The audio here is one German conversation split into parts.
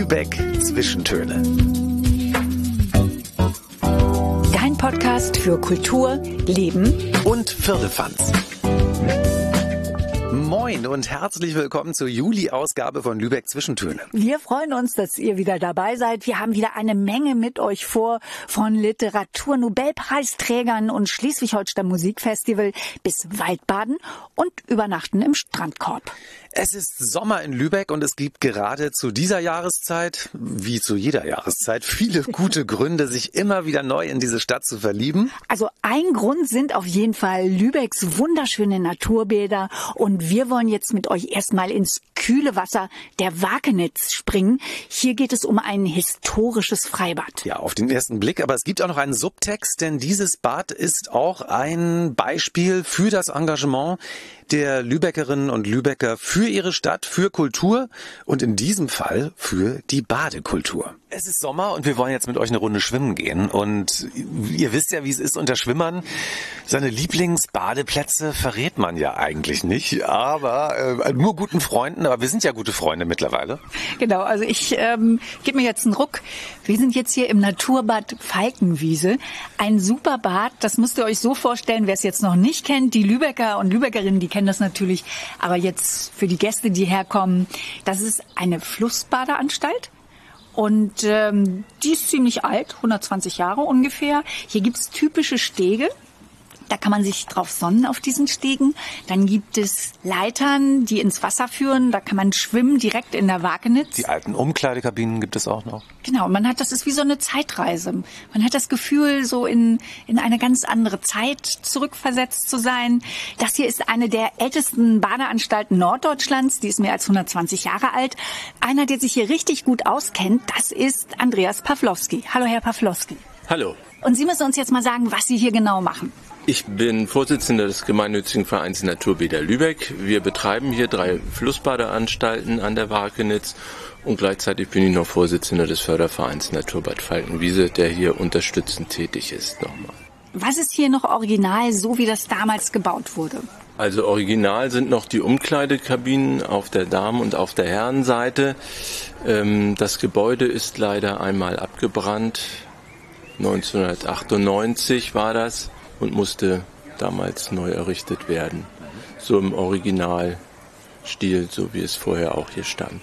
Lübeck Zwischentöne. Dein Podcast für Kultur, Leben und Firlefanz. Moin und herzlich willkommen zur Juli-Ausgabe von Lübeck Zwischentöne. Wir freuen uns, dass ihr wieder dabei seid. Wir haben wieder eine Menge mit euch vor, von Literatur-Nobelpreisträgern und Schleswig-Holstein Musikfestival bis Waldbaden und Übernachten im Strandkorb. Es ist Sommer in Lübeck und es gibt gerade zu dieser Jahreszeit, wie zu jeder Jahreszeit, viele gute Gründe, sich immer wieder neu in diese Stadt zu verlieben. Also ein Grund sind auf jeden Fall Lübecks wunderschöne Naturbäder und wir wollen jetzt mit euch erstmal ins kühle Wasser der Wakenitz springen. Hier geht es um ein historisches Freibad. Ja, auf den ersten Blick, aber es gibt auch noch einen Subtext, denn dieses Bad ist auch ein Beispiel für das Engagement der Lübeckerinnen und Lübecker für ihre Stadt, für Kultur und in diesem Fall für die Badekultur. Es ist Sommer und wir wollen jetzt mit euch eine Runde schwimmen gehen. Und ihr wisst ja, wie es ist unter Schwimmern. Seine Lieblingsbadeplätze verrät man ja eigentlich nicht, aber äh, nur guten Freunden. Aber wir sind ja gute Freunde mittlerweile. Genau, also ich ähm, gebe mir jetzt einen Ruck. Wir sind jetzt hier im Naturbad Falkenwiese. Ein super Bad, das müsst ihr euch so vorstellen, wer es jetzt noch nicht kennt. Die Lübecker und Lübeckerinnen, die kennen das natürlich. Aber jetzt für die Gäste, die herkommen, das ist eine Flussbadeanstalt. Und ähm, die ist ziemlich alt, 120 Jahre ungefähr. Hier gibt's typische Stege. Da kann man sich drauf sonnen auf diesen Stegen. Dann gibt es Leitern, die ins Wasser führen. Da kann man schwimmen direkt in der Wagenitz. Die alten Umkleidekabinen gibt es auch noch. Genau, man hat das ist wie so eine Zeitreise. Man hat das Gefühl, so in in eine ganz andere Zeit zurückversetzt zu sein. Das hier ist eine der ältesten Badeanstalten Norddeutschlands. Die ist mehr als 120 Jahre alt. Einer, der sich hier richtig gut auskennt, das ist Andreas Pawlowski. Hallo, Herr Pawlowski. Hallo. Und Sie müssen uns jetzt mal sagen, was Sie hier genau machen. Ich bin Vorsitzender des gemeinnützigen Vereins Naturbäder Lübeck. Wir betreiben hier drei Flussbadeanstalten an der Wakenitz und gleichzeitig bin ich noch Vorsitzender des Fördervereins Naturbad Falkenwiese, der hier unterstützend tätig ist nochmal. Was ist hier noch original, so wie das damals gebaut wurde? Also original sind noch die Umkleidekabinen auf der Damen- und auf der Herrenseite. Ähm, das Gebäude ist leider einmal abgebrannt. 1998 war das und musste damals neu errichtet werden. So im Originalstil, so wie es vorher auch hier stand.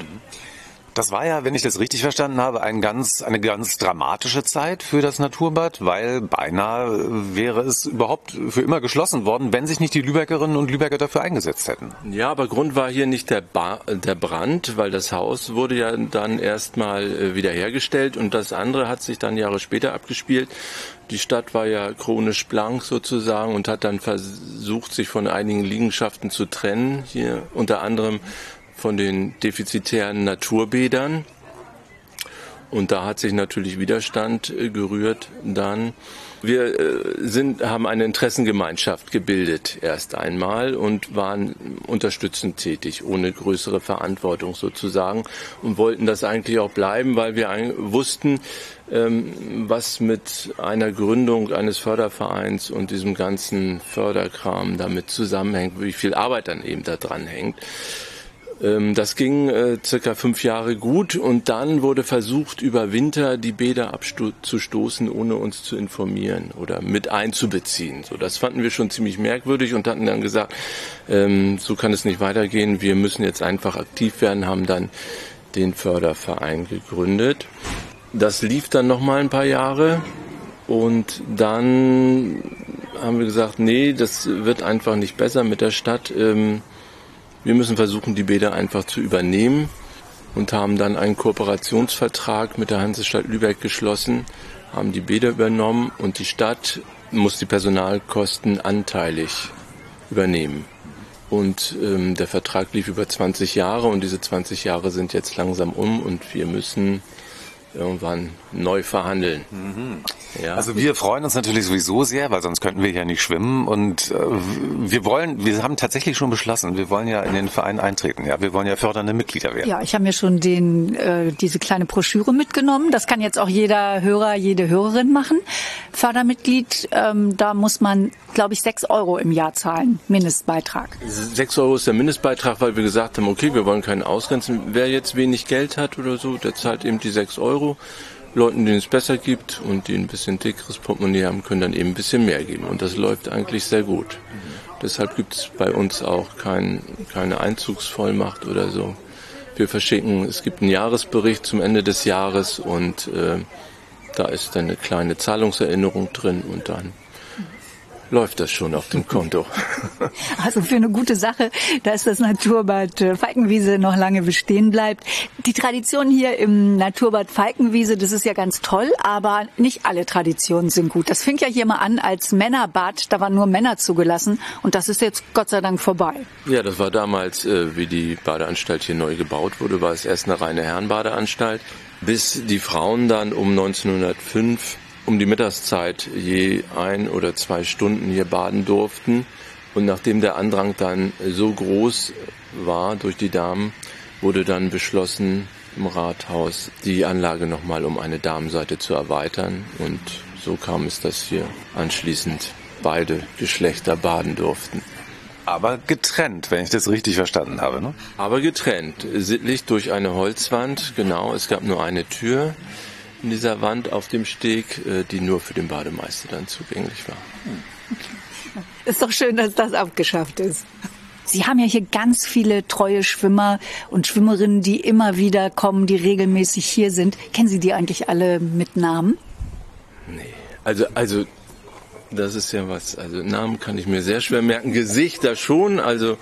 Das war ja, wenn ich das richtig verstanden habe, ein ganz, eine ganz dramatische Zeit für das Naturbad, weil beinahe wäre es überhaupt für immer geschlossen worden, wenn sich nicht die Lübeckerinnen und Lübecker dafür eingesetzt hätten. Ja, aber Grund war hier nicht der, ba der Brand, weil das Haus wurde ja dann erstmal äh, wiederhergestellt und das andere hat sich dann Jahre später abgespielt. Die Stadt war ja chronisch blank sozusagen und hat dann versucht, sich von einigen Liegenschaften zu trennen. Hier unter anderem von den defizitären Naturbädern. Und da hat sich natürlich Widerstand äh, gerührt dann. Wir äh, sind, haben eine Interessengemeinschaft gebildet erst einmal und waren unterstützend tätig, ohne größere Verantwortung sozusagen und wollten das eigentlich auch bleiben, weil wir wussten, ähm, was mit einer Gründung eines Fördervereins und diesem ganzen Förderkram damit zusammenhängt, wie viel Arbeit dann eben da dran hängt. Ähm, das ging äh, circa fünf Jahre gut und dann wurde versucht, über Winter die Bäder abzustoßen, ohne uns zu informieren oder mit einzubeziehen. So, das fanden wir schon ziemlich merkwürdig und hatten dann gesagt, ähm, so kann es nicht weitergehen. Wir müssen jetzt einfach aktiv werden, haben dann den Förderverein gegründet. Das lief dann noch mal ein paar Jahre und dann haben wir gesagt, nee, das wird einfach nicht besser mit der Stadt. Ähm, wir müssen versuchen, die Bäder einfach zu übernehmen und haben dann einen Kooperationsvertrag mit der Hansestadt Lübeck geschlossen, haben die Bäder übernommen und die Stadt muss die Personalkosten anteilig übernehmen. Und ähm, der Vertrag lief über 20 Jahre und diese 20 Jahre sind jetzt langsam um und wir müssen irgendwann neu verhandeln. Mhm. Ja. Also wir freuen uns natürlich sowieso sehr, weil sonst könnten wir ja nicht schwimmen und äh, wir wollen, wir haben tatsächlich schon beschlossen, wir wollen ja in den Verein eintreten. Ja, wir wollen ja fördernde Mitglieder werden. Ja, ich habe mir schon den äh, diese kleine Broschüre mitgenommen. Das kann jetzt auch jeder Hörer, jede Hörerin machen. Fördermitglied, ähm, da muss man, glaube ich, sechs Euro im Jahr zahlen, Mindestbeitrag. Sechs Euro ist der Mindestbeitrag, weil wir gesagt haben, okay, wir wollen keinen ausgrenzen. Wer jetzt wenig Geld hat oder so, der zahlt eben die sechs Euro. Leuten, denen es besser gibt und die ein bisschen dickeres Portemonnaie haben, können dann eben ein bisschen mehr geben. Und das läuft eigentlich sehr gut. Mhm. Deshalb gibt es bei uns auch kein, keine Einzugsvollmacht oder so. Wir verschicken, es gibt einen Jahresbericht zum Ende des Jahres und äh, da ist dann eine kleine Zahlungserinnerung drin und dann läuft das schon auf dem Konto. Also für eine gute Sache, dass das Naturbad äh, Falkenwiese noch lange bestehen bleibt. Die Tradition hier im Naturbad Falkenwiese, das ist ja ganz toll, aber nicht alle Traditionen sind gut. Das fing ja hier mal an als Männerbad, da waren nur Männer zugelassen und das ist jetzt Gott sei Dank vorbei. Ja, das war damals, äh, wie die Badeanstalt hier neu gebaut wurde, war es erst eine reine Herrenbadeanstalt, bis die Frauen dann um 1905 um die Mittagszeit je ein oder zwei Stunden hier baden durften. Und nachdem der Andrang dann so groß war durch die Damen, wurde dann beschlossen im Rathaus, die Anlage nochmal um eine Damenseite zu erweitern. Und so kam es, dass hier anschließend beide Geschlechter baden durften. Aber getrennt, wenn ich das richtig verstanden habe. Ne? Aber getrennt, sittlich durch eine Holzwand, genau. Es gab nur eine Tür in dieser Wand auf dem Steg, äh, die nur für den Bademeister dann zugänglich war. Ist doch schön, dass das abgeschafft ist. Sie haben ja hier ganz viele treue Schwimmer und Schwimmerinnen, die immer wieder kommen, die regelmäßig hier sind. Kennen Sie die eigentlich alle mit Namen? Nee, also, also das ist ja was. Also Namen kann ich mir sehr schwer merken, Gesichter schon. Also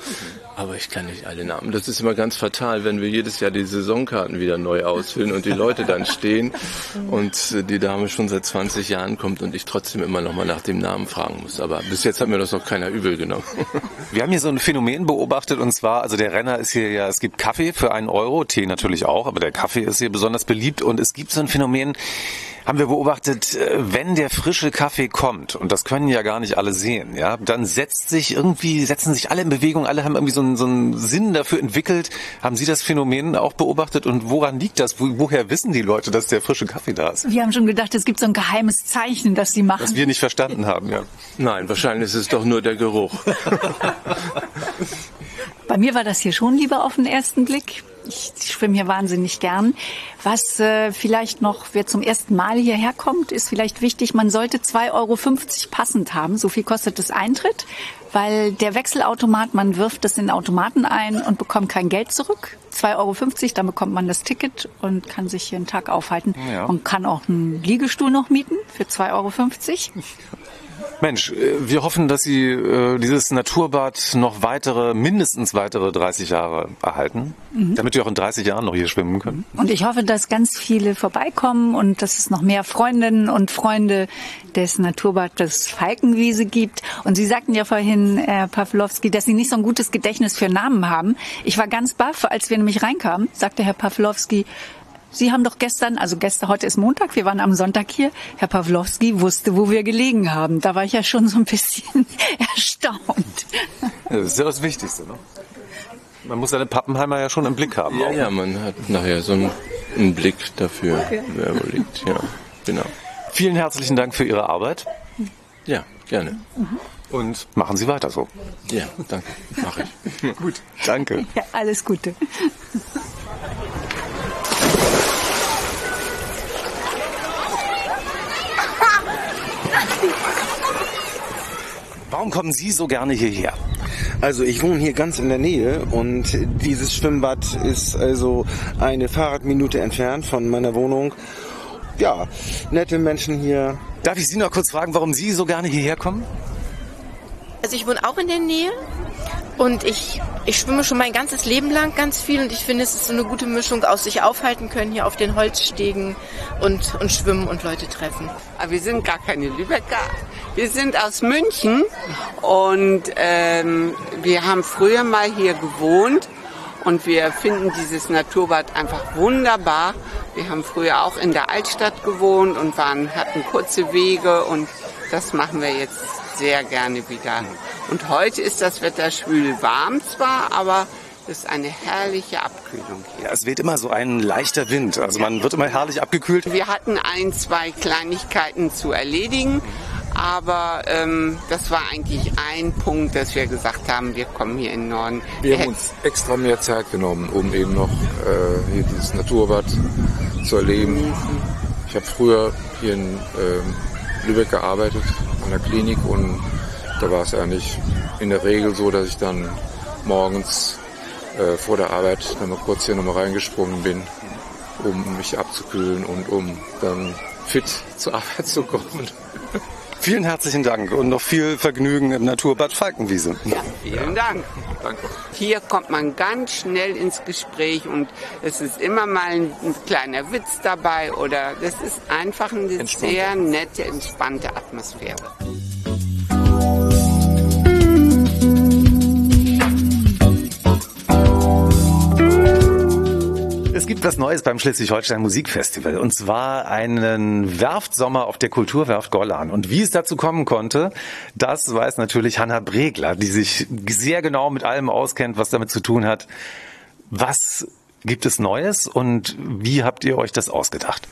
aber ich kann nicht alle Namen. Das ist immer ganz fatal, wenn wir jedes Jahr die Saisonkarten wieder neu ausfüllen und die Leute dann stehen und die Dame schon seit 20 Jahren kommt und ich trotzdem immer noch mal nach dem Namen fragen muss. Aber bis jetzt hat mir das noch keiner übel genommen. Wir haben hier so ein Phänomen beobachtet und zwar, also der Renner ist hier ja, es gibt Kaffee für einen Euro, Tee natürlich auch, aber der Kaffee ist hier besonders beliebt und es gibt so ein Phänomen, haben wir beobachtet, äh, wenn der frische Kaffee kommt, und das können ja gar nicht alle sehen, ja, dann setzt sich irgendwie, setzen sich alle in Bewegung, alle haben irgendwie so einen, so einen Sinn dafür entwickelt. Haben Sie das Phänomen auch beobachtet und woran liegt das? Wo, woher wissen die Leute, dass der frische Kaffee da ist? Wir haben schon gedacht, es gibt so ein geheimes Zeichen, das sie machen. Das wir nicht verstanden haben, ja. Nein, wahrscheinlich ist es doch nur der Geruch. Bei mir war das hier schon lieber auf den ersten Blick. Ich schwimme hier wahnsinnig gern. Was äh, vielleicht noch, wer zum ersten Mal hierher kommt, ist vielleicht wichtig, man sollte 2,50 Euro passend haben. So viel kostet das Eintritt, weil der Wechselautomat, man wirft das in den Automaten ein und bekommt kein Geld zurück. 2,50 Euro, dann bekommt man das Ticket und kann sich hier einen Tag aufhalten. Ja. Man kann auch einen Liegestuhl noch mieten für 2,50 Euro. Mensch, äh, wir hoffen, dass Sie äh, dieses Naturbad noch weitere, mindestens weitere 30 Jahre erhalten, mhm. damit wir auch in 30 Jahren noch hier schwimmen können. Und ich hoffe, dass ganz viele vorbeikommen und dass es noch mehr Freundinnen und Freunde des Naturbades Falkenwiese gibt. Und Sie sagten ja vorhin, Herr Pawlowski, dass Sie nicht so ein gutes Gedächtnis für Namen haben. Ich war ganz baff, als wir nämlich reinkamen, sagte Herr Pawlowski, Sie haben doch gestern, also gestern, heute ist Montag, wir waren am Sonntag hier. Herr Pawlowski wusste, wo wir gelegen haben. Da war ich ja schon so ein bisschen erstaunt. Ja, das ist ja das Wichtigste, ne? Man muss seine Pappenheimer ja schon im Blick haben. Ja, ja man hat nachher so einen, einen Blick dafür, okay. wer wo liegt. Ja, genau. Vielen herzlichen Dank für Ihre Arbeit. Ja, gerne. Mhm. Und machen Sie weiter so. Ja, danke. Mache ich. Gut, danke. Ja, alles Gute. Warum kommen Sie so gerne hierher? Also ich wohne hier ganz in der Nähe und dieses Schwimmbad ist also eine Fahrradminute entfernt von meiner Wohnung. Ja, nette Menschen hier. Darf ich Sie noch kurz fragen, warum Sie so gerne hierher kommen? Also ich wohne auch in der Nähe und ich, ich schwimme schon mein ganzes Leben lang ganz viel und ich finde, es ist so eine gute Mischung aus sich aufhalten können hier auf den Holzstegen und, und schwimmen und Leute treffen. Aber wir sind gar keine Lübecker. Wir sind aus München und ähm, wir haben früher mal hier gewohnt und wir finden dieses Naturbad einfach wunderbar, Wir haben früher auch in der Altstadt gewohnt und waren, hatten kurze Wege und das machen wir jetzt sehr gerne wieder. Und heute ist das Wetter schwül warm zwar, aber es ist eine herrliche Abkühlung hier. Ja, es weht immer so ein leichter Wind. Also man wird immer herrlich abgekühlt. Wir hatten ein, zwei Kleinigkeiten zu erledigen, aber ähm, das war eigentlich ein Punkt, dass wir gesagt haben, wir kommen hier in den Norden. Wir haben uns extra mehr Zeit genommen, um eben noch äh, hier dieses Naturbad zu erleben. Ich habe früher hier in ähm, Lübeck gearbeitet, an der Klinik und da war es eigentlich in der Regel so, dass ich dann morgens äh, vor der Arbeit dann mal kurz hier nochmal reingesprungen bin, um mich abzukühlen und um dann fit zur Arbeit zu kommen. Vielen herzlichen Dank und noch viel Vergnügen im Naturbad Falkenwiese. Ja, vielen Dank. Danke. Hier kommt man ganz schnell ins Gespräch und es ist immer mal ein, ein kleiner Witz dabei oder das ist einfach eine Entspannte. sehr nette, entspannte Atmosphäre. Es gibt was Neues beim Schleswig-Holstein Musikfestival und zwar einen Werftsommer auf der Kulturwerft Gollan. Und wie es dazu kommen konnte, das weiß natürlich Hanna Bregler, die sich sehr genau mit allem auskennt, was damit zu tun hat. Was gibt es Neues und wie habt ihr euch das ausgedacht?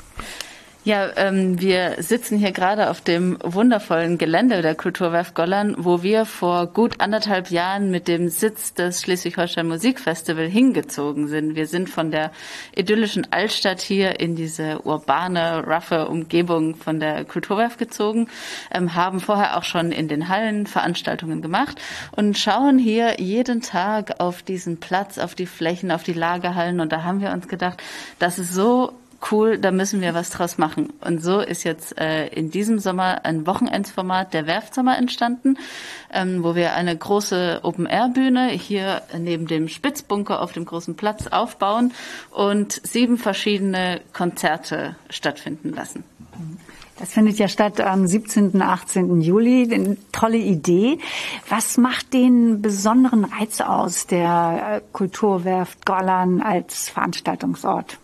Ja, ähm, wir sitzen hier gerade auf dem wundervollen Gelände der Kulturwerft Gollern, wo wir vor gut anderthalb Jahren mit dem Sitz des Schleswig-Holstein Musikfestival hingezogen sind. Wir sind von der idyllischen Altstadt hier in diese urbane, roughe Umgebung von der Kulturwerft gezogen, ähm, haben vorher auch schon in den Hallen Veranstaltungen gemacht und schauen hier jeden Tag auf diesen Platz, auf die Flächen, auf die Lagerhallen und da haben wir uns gedacht, das ist so cool, da müssen wir was draus machen. Und so ist jetzt äh, in diesem Sommer ein Wochenendsformat der Werftsommer entstanden, ähm, wo wir eine große Open-Air-Bühne hier neben dem Spitzbunker auf dem großen Platz aufbauen und sieben verschiedene Konzerte stattfinden lassen. Das findet ja statt am 17. 18. Juli. Eine tolle Idee. Was macht den besonderen Reiz aus der äh, Kulturwerft Gollan als Veranstaltungsort?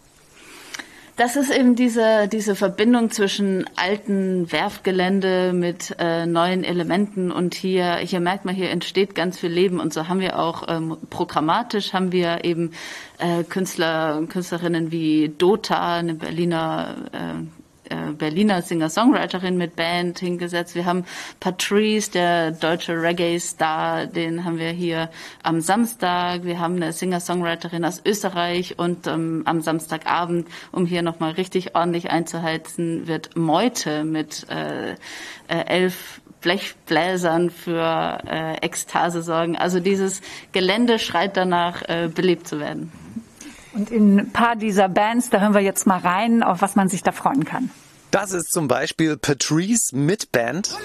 Das ist eben diese, diese Verbindung zwischen alten Werfgelände mit äh, neuen Elementen und hier, hier merkt man, hier entsteht ganz viel Leben. Und so haben wir auch ähm, programmatisch haben wir eben äh, Künstler Künstlerinnen wie Dota, eine Berliner äh, äh, Berliner Singer-Songwriterin mit Band hingesetzt. Wir haben Patrice, der deutsche Reggae-Star, den haben wir hier am Samstag. Wir haben eine Singer-Songwriterin aus Österreich und ähm, am Samstagabend, um hier nochmal richtig ordentlich einzuheizen, wird Meute mit äh, äh, elf Blechbläsern für äh, Ekstase sorgen. Also dieses Gelände schreit danach, äh, belebt zu werden. Und in ein paar dieser Bands, da hören wir jetzt mal rein, auf was man sich da freuen kann. Das ist zum Beispiel Patrice mit Band.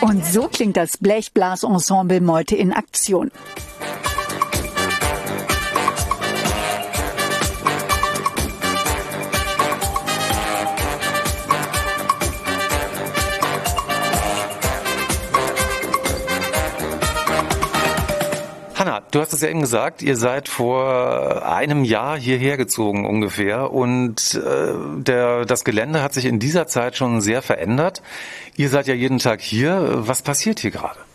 Und so klingt das Blechblasensemble Meute in Aktion. Du hast es ja eben gesagt, ihr seid vor einem Jahr hierher gezogen ungefähr und äh, der, das Gelände hat sich in dieser Zeit schon sehr verändert. Ihr seid ja jeden Tag hier. Was passiert hier gerade?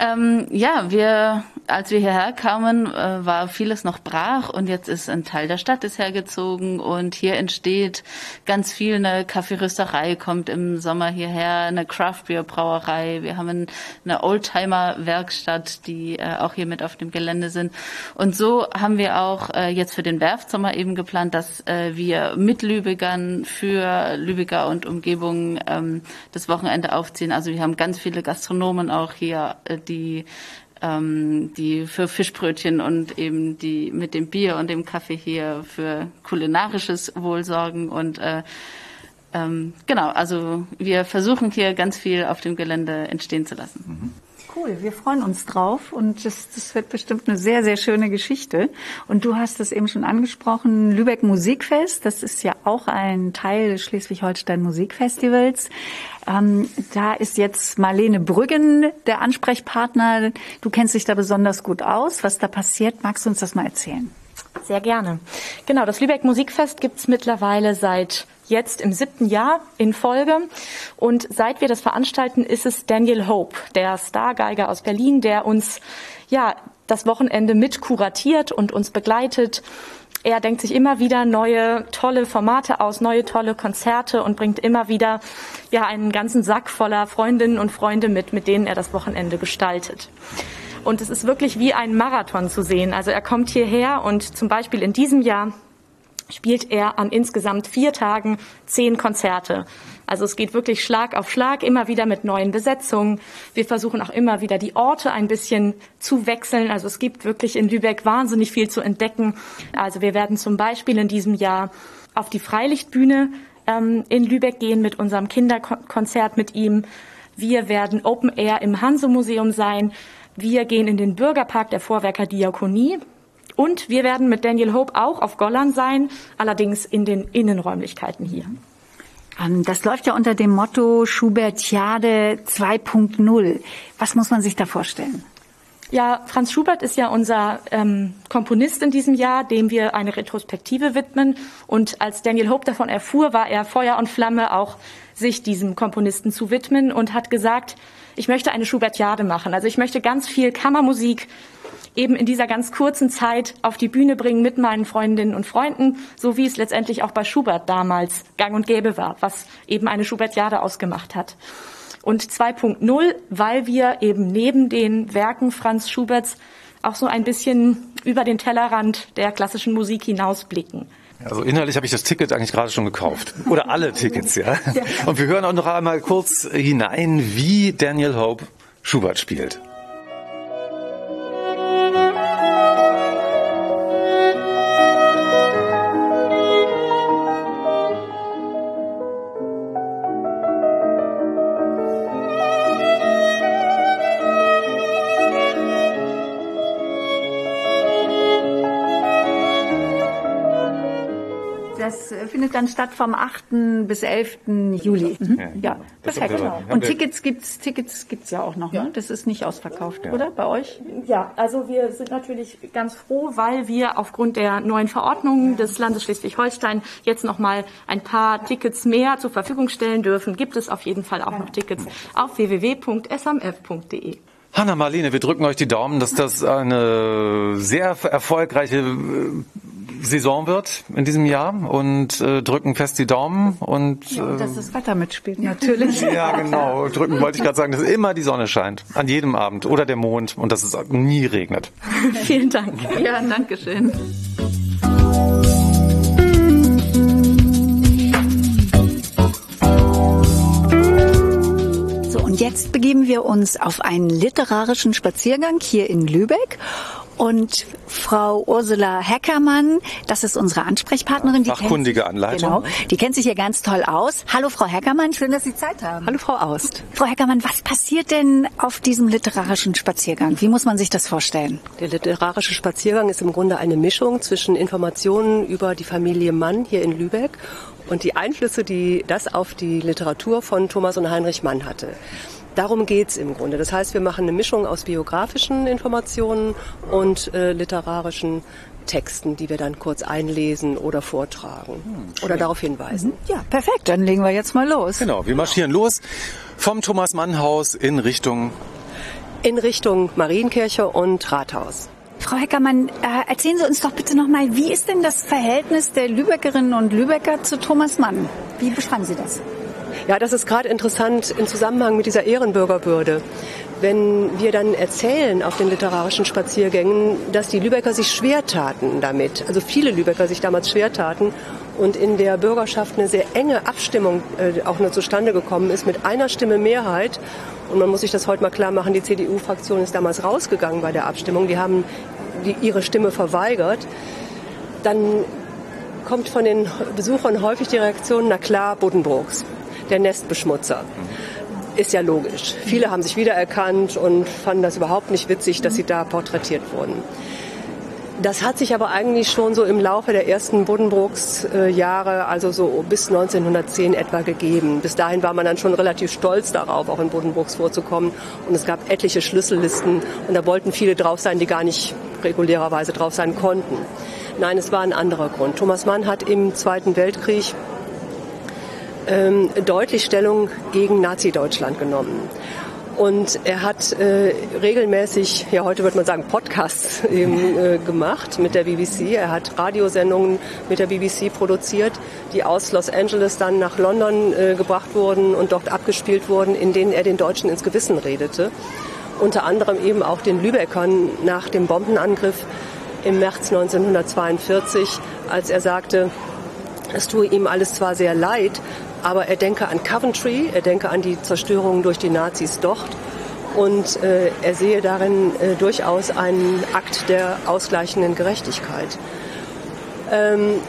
Ähm, ja, wir, als wir hierher kamen, äh, war vieles noch brach und jetzt ist ein Teil der Stadt ist hergezogen und hier entsteht ganz viel. Eine Kaffeerösterei kommt im Sommer hierher, eine Craft Beer Brauerei. Wir haben eine Oldtimer Werkstatt, die äh, auch hier mit auf dem Gelände sind. Und so haben wir auch äh, jetzt für den Werftsommer eben geplant, dass äh, wir mit Lübegern für Lübecker und Umgebung ähm, das Wochenende aufziehen. Also wir haben ganz viele Gastronomen auch hier, äh, die ähm, die für Fischbrötchen und eben die mit dem Bier und dem Kaffee hier für kulinarisches Wohl sorgen und äh, ähm, genau, also wir versuchen hier ganz viel auf dem Gelände entstehen zu lassen. Cool, wir freuen uns drauf und das, das wird bestimmt eine sehr, sehr schöne Geschichte. Und du hast es eben schon angesprochen, Lübeck Musikfest, das ist ja auch ein Teil des Schleswig-Holstein Musikfestivals. Ähm, da ist jetzt Marlene Brüggen der Ansprechpartner. Du kennst dich da besonders gut aus. Was da passiert, magst du uns das mal erzählen? Sehr gerne. Genau, das Lübeck Musikfest gibt's mittlerweile seit jetzt im siebten Jahr in Folge. Und seit wir das veranstalten, ist es Daniel Hope, der Stargeiger aus Berlin, der uns ja das Wochenende mit kuratiert und uns begleitet. Er denkt sich immer wieder neue tolle Formate aus, neue tolle Konzerte und bringt immer wieder ja einen ganzen Sack voller Freundinnen und Freunde mit, mit denen er das Wochenende gestaltet. Und es ist wirklich wie ein Marathon zu sehen. Also er kommt hierher und zum Beispiel in diesem Jahr spielt er an insgesamt vier Tagen zehn Konzerte. Also es geht wirklich Schlag auf Schlag, immer wieder mit neuen Besetzungen. Wir versuchen auch immer wieder die Orte ein bisschen zu wechseln. Also es gibt wirklich in Lübeck wahnsinnig viel zu entdecken. Also wir werden zum Beispiel in diesem Jahr auf die Freilichtbühne ähm, in Lübeck gehen mit unserem Kinderkonzert mit ihm. Wir werden Open Air im Hanse-Museum sein. Wir gehen in den Bürgerpark der Vorwerker Diakonie. Und wir werden mit Daniel Hope auch auf Gollern sein, allerdings in den Innenräumlichkeiten hier. Ähm, das läuft ja unter dem Motto Schubertiade 2.0. Was muss man sich da vorstellen? Ja, Franz Schubert ist ja unser ähm, Komponist in diesem Jahr, dem wir eine Retrospektive widmen. Und als Daniel Hope davon erfuhr, war er Feuer und Flamme, auch sich diesem Komponisten zu widmen und hat gesagt, ich möchte eine Schubertiade machen. Also ich möchte ganz viel Kammermusik eben in dieser ganz kurzen Zeit auf die Bühne bringen mit meinen Freundinnen und Freunden, so wie es letztendlich auch bei Schubert damals gang und gäbe war, was eben eine Schubertiade ausgemacht hat. Und 2.0, weil wir eben neben den Werken Franz Schuberts auch so ein bisschen über den Tellerrand der klassischen Musik hinausblicken. Also innerlich habe ich das Ticket eigentlich gerade schon gekauft. Oder alle Tickets, ja. Und wir hören auch noch einmal kurz hinein, wie Daniel Hope Schubert spielt. Findet dann statt vom 8. bis 11. Juli. Mhm. Ja, ja perfekt. Genau. Und Tickets gibt's, Tickets gibt's ja auch noch, ja. ne? Das ist nicht ausverkauft, ja. oder? Bei euch? Ja, also wir sind natürlich ganz froh, weil wir aufgrund der neuen Verordnungen des Landes Schleswig-Holstein jetzt noch mal ein paar Tickets mehr zur Verfügung stellen dürfen. Gibt es auf jeden Fall auch noch Tickets auf www.smf.de. Hanna Marlene, wir drücken euch die Daumen, dass das eine sehr erfolgreiche Saison wird in diesem Jahr und äh, drücken fest die Daumen und, ja, und dass äh, das Wetter mitspielt natürlich. ja, genau. Drücken wollte ich gerade sagen, dass immer die Sonne scheint an jedem Abend oder der Mond und dass es nie regnet. Vielen Dank. Ja, danke schön. Und jetzt begeben wir uns auf einen literarischen Spaziergang hier in Lübeck und Frau Ursula Heckermann, das ist unsere Ansprechpartnerin. Die Fachkundige Anleitung. Genau, die kennt sich hier ganz toll aus. Hallo Frau Heckermann, schön, dass Sie Zeit haben. Hallo Frau Aust. Frau Heckermann, was passiert denn auf diesem literarischen Spaziergang? Wie muss man sich das vorstellen? Der literarische Spaziergang ist im Grunde eine Mischung zwischen Informationen über die Familie Mann hier in Lübeck und die Einflüsse, die das auf die Literatur von Thomas und Heinrich Mann hatte. Darum geht's im Grunde. Das heißt, wir machen eine Mischung aus biografischen Informationen und äh, literarischen Texten, die wir dann kurz einlesen oder vortragen hm, oder darauf hinweisen. Mhm. Ja, perfekt. Dann legen wir jetzt mal los. Genau, wir marschieren los vom Thomas Mann Haus in Richtung in Richtung Marienkirche und Rathaus. Frau Heckermann, äh, erzählen Sie uns doch bitte nochmal, wie ist denn das Verhältnis der Lübeckerinnen und Lübecker zu Thomas Mann? Wie beschreiben Sie das? Ja, das ist gerade interessant im Zusammenhang mit dieser Ehrenbürgerwürde. Wenn wir dann erzählen auf den literarischen Spaziergängen, dass die Lübecker sich schwer taten damit, also viele Lübecker sich damals schwer taten und in der Bürgerschaft eine sehr enge Abstimmung äh, auch nur zustande gekommen ist mit einer Stimme Mehrheit. Und man muss sich das heute mal klar machen, die CDU-Fraktion ist damals rausgegangen bei der Abstimmung. Die haben die, ihre Stimme verweigert. Dann kommt von den Besuchern häufig die Reaktion, na klar, Buddenbrooks der Nestbeschmutzer. ist ja logisch. Viele haben sich wiedererkannt und fanden das überhaupt nicht witzig, dass sie da porträtiert wurden. Das hat sich aber eigentlich schon so im Laufe der ersten Buddenbrooks-Jahre, also so bis 1910 etwa gegeben. Bis dahin war man dann schon relativ stolz darauf, auch in Buddenbrooks vorzukommen. Und es gab etliche Schlüssellisten und da wollten viele drauf sein, die gar nicht regulärerweise drauf sein konnten. Nein, es war ein anderer Grund. Thomas Mann hat im Zweiten Weltkrieg ähm, deutlich Stellung gegen Nazi-Deutschland genommen. Und er hat äh, regelmäßig, ja heute würde man sagen, Podcasts eben, äh, gemacht mit der BBC. Er hat Radiosendungen mit der BBC produziert, die aus Los Angeles dann nach London äh, gebracht wurden und dort abgespielt wurden, in denen er den Deutschen ins Gewissen redete. Unter anderem eben auch den Lübeckern nach dem Bombenangriff im März 1942, als er sagte, es tue ihm alles zwar sehr leid, aber er denke an Coventry, er denke an die Zerstörung durch die Nazis dort und äh, er sehe darin äh, durchaus einen Akt der ausgleichenden Gerechtigkeit. Ähm,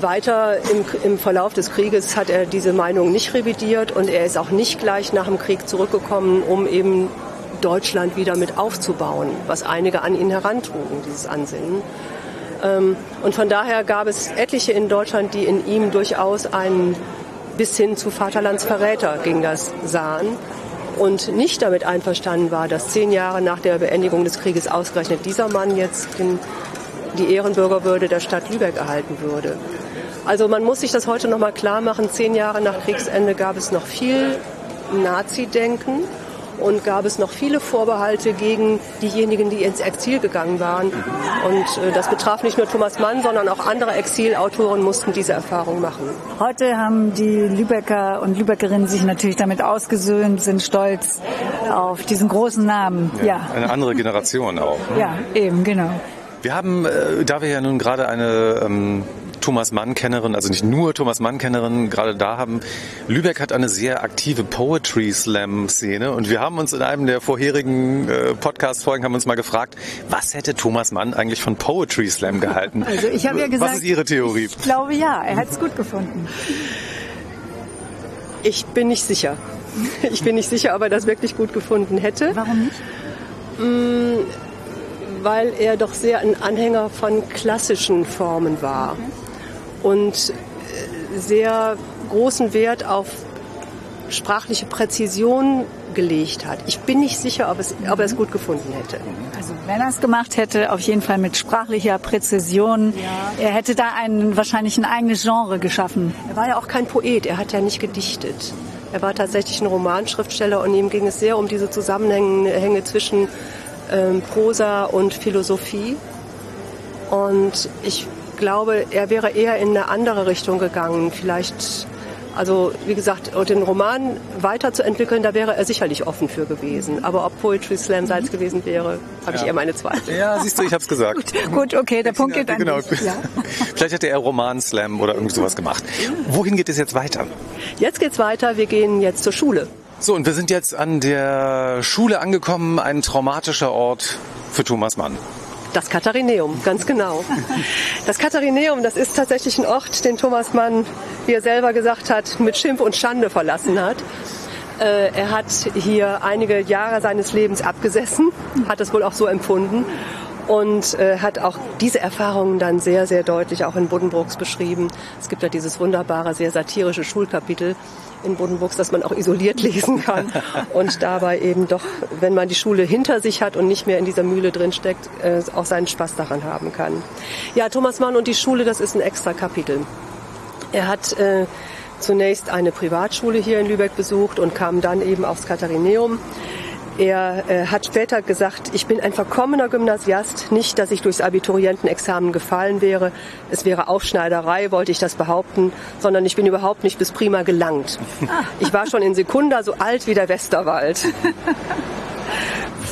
weiter im, im, Verlauf des Krieges hat er diese Meinung nicht revidiert und er ist auch nicht gleich nach dem Krieg zurückgekommen, um eben Deutschland wieder mit aufzubauen, was einige an ihn herantrugen, dieses Ansinnen. Ähm, und von daher gab es etliche in Deutschland, die in ihm durchaus einen bis hin zu Vaterlandsverräter ging das sahen und nicht damit einverstanden war, dass zehn Jahre nach der Beendigung des Krieges ausgerechnet dieser Mann jetzt den, die Ehrenbürgerwürde der Stadt Lübeck erhalten würde. Also man muss sich das heute noch mal klar machen. Zehn Jahre nach Kriegsende gab es noch viel Nazi-Denken und gab es noch viele Vorbehalte gegen diejenigen, die ins Exil gegangen waren. Und äh, das betraf nicht nur Thomas Mann, sondern auch andere Exilautoren mussten diese Erfahrung machen. Heute haben die Lübecker und Lübeckerinnen sich natürlich damit ausgesöhnt, sind stolz auf diesen großen Namen. Ja, ja. Eine andere Generation auch. Ne? Ja, eben, genau. Wir haben, äh, da wir ja nun gerade eine ähm, Thomas Mann-Kennerin, also nicht nur Thomas Mann-Kennerin gerade da haben. Lübeck hat eine sehr aktive Poetry Slam-Szene und wir haben uns in einem der vorherigen äh, Podcast-Folgen haben uns mal gefragt, was hätte Thomas Mann eigentlich von Poetry Slam gehalten? Also ich habe ja gesagt, was ist Ihre Theorie? Ich glaube ja, er hat es gut gefunden. Ich bin nicht sicher. Ich bin nicht sicher, ob er das wirklich gut gefunden hätte. Warum nicht? Mm, weil er doch sehr ein Anhänger von klassischen Formen war. Okay und äh, sehr großen Wert auf sprachliche Präzision gelegt hat. Ich bin nicht sicher, ob, es, ob er es gut gefunden hätte. Also wenn er es gemacht hätte, auf jeden Fall mit sprachlicher Präzision. Ja. Er hätte da einen, wahrscheinlich ein eigenes Genre geschaffen. Er war ja auch kein Poet, er hat ja nicht gedichtet. Er war tatsächlich ein Romanschriftsteller und ihm ging es sehr um diese Zusammenhänge zwischen ähm, Prosa und Philosophie. Und ich glaube, er wäre eher in eine andere Richtung gegangen. Vielleicht, also wie gesagt, den Roman weiterzuentwickeln, da wäre er sicherlich offen für gewesen. Aber ob Poetry Slam seins gewesen wäre, habe ja. ich eher meine Zweifel. Ja, siehst du, ich habe es gesagt. gut, gut, okay, der Punkt geht an genau. Ja. Vielleicht hätte er Roman Slam oder irgendwie sowas gemacht. Wohin geht es jetzt weiter? Jetzt geht's weiter. Wir gehen jetzt zur Schule. So, und wir sind jetzt an der Schule angekommen, ein traumatischer Ort für Thomas Mann. Das Katharineum, ganz genau. Das Katharineum, das ist tatsächlich ein Ort, den Thomas Mann, wie er selber gesagt hat, mit Schimpf und Schande verlassen hat. Äh, er hat hier einige Jahre seines Lebens abgesessen, hat es wohl auch so empfunden und äh, hat auch diese Erfahrungen dann sehr, sehr deutlich auch in Buddenbrooks beschrieben. Es gibt ja dieses wunderbare, sehr satirische Schulkapitel, in Buddenbrooks, dass man auch isoliert lesen kann und dabei eben doch, wenn man die Schule hinter sich hat und nicht mehr in dieser Mühle drin steckt, äh, auch seinen Spaß daran haben kann. Ja, Thomas Mann und die Schule, das ist ein extra Kapitel. Er hat äh, zunächst eine Privatschule hier in Lübeck besucht und kam dann eben aufs Katharineum. Er äh, hat später gesagt, ich bin ein verkommener Gymnasiast, nicht, dass ich durchs Abiturientenexamen gefallen wäre. Es wäre Aufschneiderei, wollte ich das behaupten, sondern ich bin überhaupt nicht bis prima gelangt. Ich war schon in Sekunda so alt wie der Westerwald.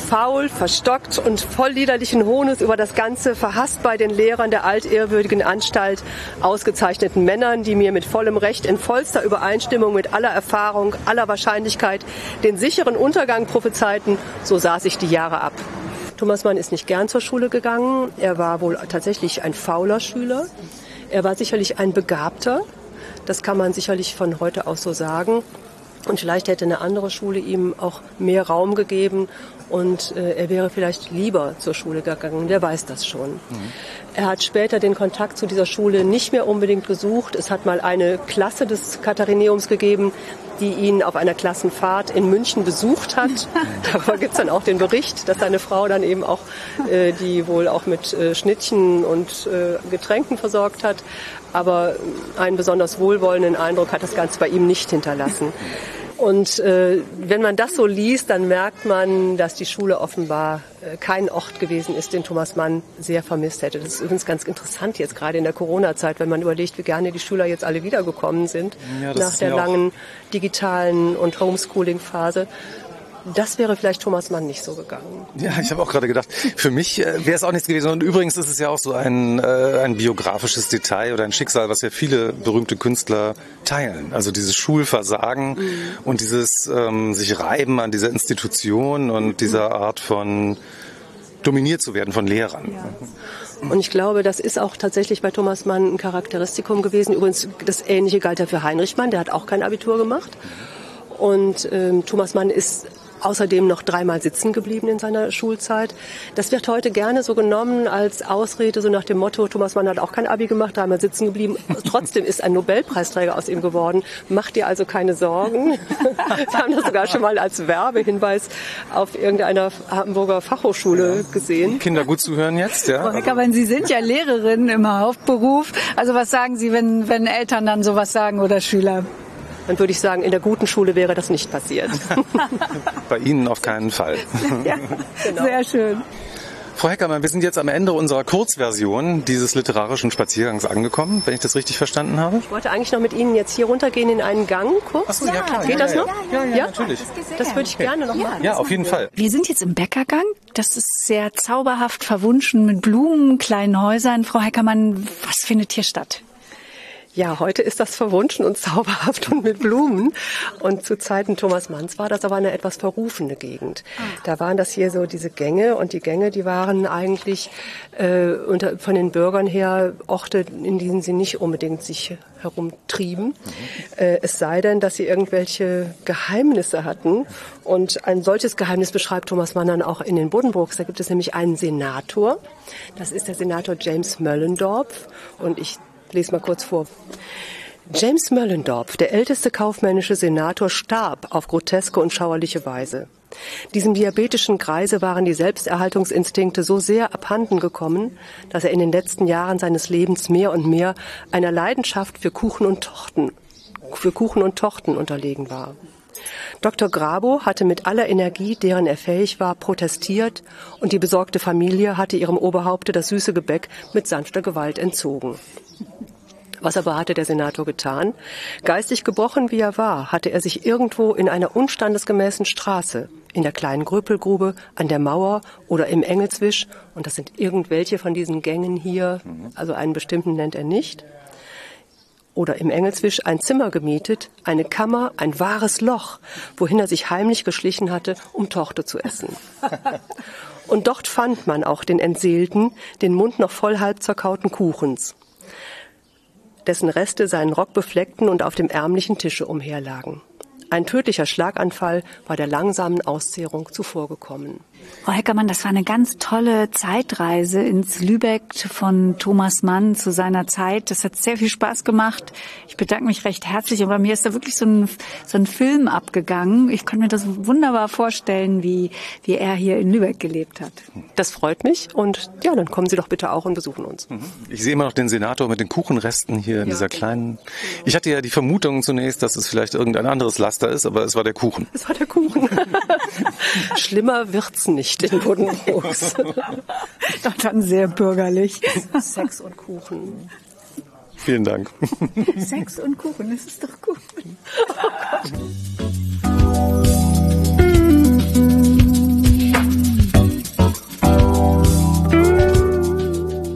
faul, verstockt und voll liederlichen Hohnes über das Ganze, verhasst bei den Lehrern der altehrwürdigen Anstalt, ausgezeichneten Männern, die mir mit vollem Recht in vollster Übereinstimmung mit aller Erfahrung, aller Wahrscheinlichkeit den sicheren Untergang prophezeiten, so saß ich die Jahre ab. Thomas Mann ist nicht gern zur Schule gegangen. Er war wohl tatsächlich ein fauler Schüler. Er war sicherlich ein Begabter. Das kann man sicherlich von heute aus so sagen. Und vielleicht hätte eine andere Schule ihm auch mehr Raum gegeben und äh, er wäre vielleicht lieber zur Schule gegangen. Wer weiß das schon. Mhm. Er hat später den Kontakt zu dieser Schule nicht mehr unbedingt gesucht. Es hat mal eine Klasse des Katharineums gegeben, die ihn auf einer Klassenfahrt in München besucht hat. Darüber gibt es dann auch den Bericht, dass seine Frau dann eben auch, äh, die wohl auch mit äh, Schnittchen und äh, Getränken versorgt hat. Aber einen besonders wohlwollenden Eindruck hat das Ganze bei ihm nicht hinterlassen. Und äh, wenn man das so liest, dann merkt man, dass die Schule offenbar äh, kein Ort gewesen ist, den Thomas Mann sehr vermisst hätte. Das ist übrigens ganz interessant jetzt gerade in der Corona-Zeit, wenn man überlegt, wie gerne die Schüler jetzt alle wiedergekommen sind ja, nach der langen digitalen und Homeschooling-Phase das wäre vielleicht Thomas Mann nicht so gegangen. Ja, ich habe auch gerade gedacht, für mich äh, wäre es auch nichts gewesen. Und übrigens ist es ja auch so ein, äh, ein biografisches Detail oder ein Schicksal, was ja viele berühmte Künstler teilen. Also dieses Schulversagen mhm. und dieses ähm, sich reiben an dieser Institution und dieser Art von dominiert zu werden von Lehrern. Ja. Und ich glaube, das ist auch tatsächlich bei Thomas Mann ein Charakteristikum gewesen. Übrigens, das Ähnliche galt ja für Heinrich Mann, der hat auch kein Abitur gemacht. Und ähm, Thomas Mann ist außerdem noch dreimal sitzen geblieben in seiner Schulzeit. Das wird heute gerne so genommen als Ausrede, so nach dem Motto, Thomas Mann hat auch kein Abi gemacht, dreimal sitzen geblieben. Trotzdem ist ein Nobelpreisträger aus ihm geworden. Macht dir also keine Sorgen. Wir haben das sogar schon mal als Werbehinweis auf irgendeiner Hamburger Fachhochschule gesehen. Kinder gut zu hören jetzt, ja? Frau Heckermann, Sie sind ja Lehrerin im Hauptberuf. Also was sagen Sie, wenn, wenn Eltern dann sowas sagen oder Schüler? Dann würde ich sagen, in der guten Schule wäre das nicht passiert. Bei Ihnen auf keinen Fall. ja, genau. Sehr schön. Frau Heckermann, wir sind jetzt am Ende unserer Kurzversion dieses literarischen Spaziergangs angekommen, wenn ich das richtig verstanden habe. Ich wollte eigentlich noch mit Ihnen jetzt hier runtergehen in einen Gang kurz. Achso, ja, klar. Geht ja, das noch? Ja, ja, ja natürlich. Das, würde ich okay. gerne noch machen. Ja, auf jeden Fall. Wir sind jetzt im Bäckergang. Das ist sehr zauberhaft verwunschen mit Blumen, kleinen Häusern. Frau Heckermann, was findet hier statt? Ja, heute ist das verwunschen und zauberhaft und mit Blumen. Und zu Zeiten Thomas Manns war das aber eine etwas verrufene Gegend. Da waren das hier so diese Gänge und die Gänge, die waren eigentlich äh, unter, von den Bürgern her Orte, in denen sie nicht unbedingt sich herumtrieben. Äh, es sei denn, dass sie irgendwelche Geheimnisse hatten. Und ein solches Geheimnis beschreibt Thomas Mann dann auch in den Buddenbrooks. Da gibt es nämlich einen Senator. Das ist der Senator James Möllendorf. Und ich lese mal kurz vor. James Möllendorf, der älteste kaufmännische Senator, starb auf groteske und schauerliche Weise. Diesem diabetischen Kreise waren die Selbsterhaltungsinstinkte so sehr abhanden gekommen, dass er in den letzten Jahren seines Lebens mehr und mehr einer Leidenschaft für Kuchen und Tochten, für Kuchen und Tochten unterlegen war. Dr. Grabo hatte mit aller Energie, deren er fähig war, protestiert und die besorgte Familie hatte ihrem Oberhaupte das süße Gebäck mit sanfter Gewalt entzogen. Was aber hatte der Senator getan? Geistig gebrochen wie er war, hatte er sich irgendwo in einer unstandesgemäßen Straße, in der kleinen Gröpelgrube, an der Mauer oder im Engelswisch, und das sind irgendwelche von diesen Gängen hier, also einen bestimmten nennt er nicht, oder im Engelswisch ein Zimmer gemietet, eine Kammer, ein wahres Loch, wohin er sich heimlich geschlichen hatte, um Torte zu essen. Und dort fand man auch den Entseelten, den Mund noch voll halb zerkauten Kuchens dessen Reste seinen Rock befleckten und auf dem ärmlichen Tische umherlagen. Ein tödlicher Schlaganfall war der langsamen Auszehrung zuvorgekommen. Frau Heckermann, das war eine ganz tolle Zeitreise ins Lübeck von Thomas Mann zu seiner Zeit. Das hat sehr viel Spaß gemacht. Ich bedanke mich recht herzlich. Und bei mir ist da wirklich so ein, so ein Film abgegangen. Ich kann mir das wunderbar vorstellen, wie, wie er hier in Lübeck gelebt hat. Das freut mich. Und ja, dann kommen Sie doch bitte auch und besuchen uns. Mhm. Ich sehe immer noch den Senator mit den Kuchenresten hier in ja, dieser kleinen. Ich hatte ja die Vermutung zunächst, dass es vielleicht irgendein anderes Laster ist, aber es war der Kuchen. Es war der Kuchen. Schlimmer wird's nicht in Buddenbrooks. Doch dann sehr bürgerlich. Sex und Kuchen. Vielen Dank. Sex und Kuchen, das ist doch gut.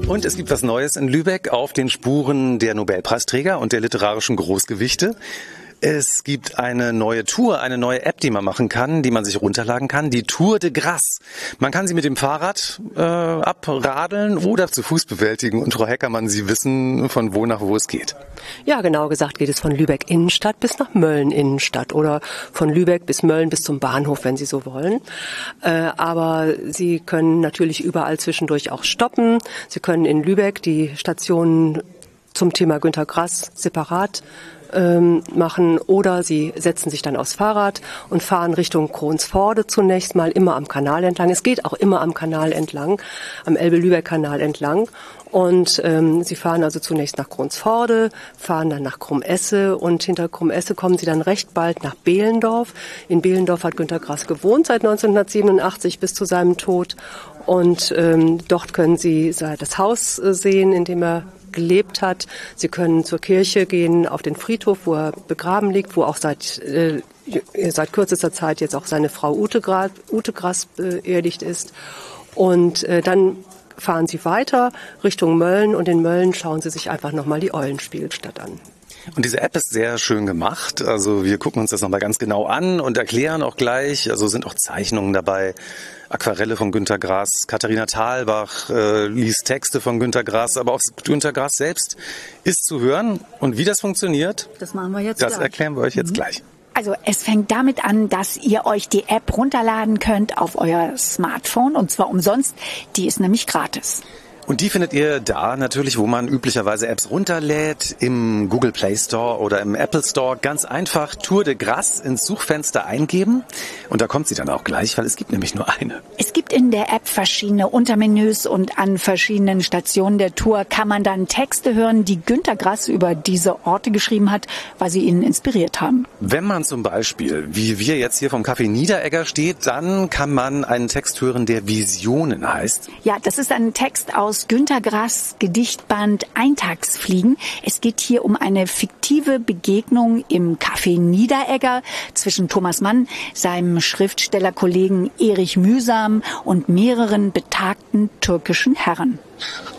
Und es gibt was Neues in Lübeck auf den Spuren der Nobelpreisträger und der literarischen Großgewichte. Es gibt eine neue Tour, eine neue App, die man machen kann, die man sich runterladen kann, die Tour de Grasse. Man kann sie mit dem Fahrrad äh, abradeln oder zu Fuß bewältigen. Und Frau Heckermann, Sie wissen, von wo nach wo es geht. Ja, genau gesagt geht es von Lübeck Innenstadt bis nach Mölln Innenstadt oder von Lübeck bis Mölln bis zum Bahnhof, wenn Sie so wollen. Äh, aber Sie können natürlich überall zwischendurch auch stoppen. Sie können in Lübeck die Stationen zum Thema Günter Grass separat ähm, machen oder sie setzen sich dann aufs Fahrrad und fahren Richtung Kronsforde zunächst mal immer am Kanal entlang. Es geht auch immer am Kanal entlang, am Elbe-Lübeck-Kanal entlang. Und ähm, sie fahren also zunächst nach Kronsforde, fahren dann nach Krummesse und hinter Krummesse kommen sie dann recht bald nach Behlendorf. In Behlendorf hat Günter Grass gewohnt seit 1987 bis zu seinem Tod. Und ähm, dort können Sie das Haus äh, sehen, in dem er gelebt hat. Sie können zur Kirche gehen, auf den Friedhof, wo er begraben liegt, wo auch seit, äh, seit kürzester Zeit jetzt auch seine Frau Ute, Gra Ute Grass beerdigt ist. Und äh, dann fahren Sie weiter Richtung Mölln und in Mölln schauen Sie sich einfach nochmal die Eulenspielstadt an. Und diese App ist sehr schön gemacht. Also wir gucken uns das nochmal ganz genau an und erklären auch gleich. Also sind auch Zeichnungen dabei. Aquarelle von Günter Grass, Katharina Thalbach äh, liest Texte von Günter Grass, aber auch Günter Grass selbst ist zu hören. Und wie das funktioniert, das machen wir jetzt Das gleich. erklären wir euch jetzt Mhm. gleich. Also es fängt damit an, dass ihr euch die App runterladen könnt auf euer Smartphone und zwar umsonst. Die ist nämlich gratis. Und die findet ihr da natürlich, wo man üblicherweise Apps runterlädt, im Google Play Store oder im Apple Store. Ganz einfach Tour de Grasse ins Suchfenster eingeben und da kommt sie dann auch gleich, weil es gibt nämlich nur eine. Es gibt in der App verschiedene Untermenüs und an verschiedenen Stationen der Tour kann man dann Texte hören, die Günter Grass über diese Orte geschrieben hat, weil sie ihn inspiriert haben. Wenn man zum Beispiel, wie wir jetzt hier vom Café Niederegger steht, dann kann man einen Text hören, der Visionen heißt. Ja, das ist ein Text aus Günter Grass Gedichtband Eintagsfliegen. Es geht hier um eine fiktive Begegnung im Café Niederegger zwischen Thomas Mann, seinem Schriftstellerkollegen Erich Mühsam und mehreren betagten türkischen Herren.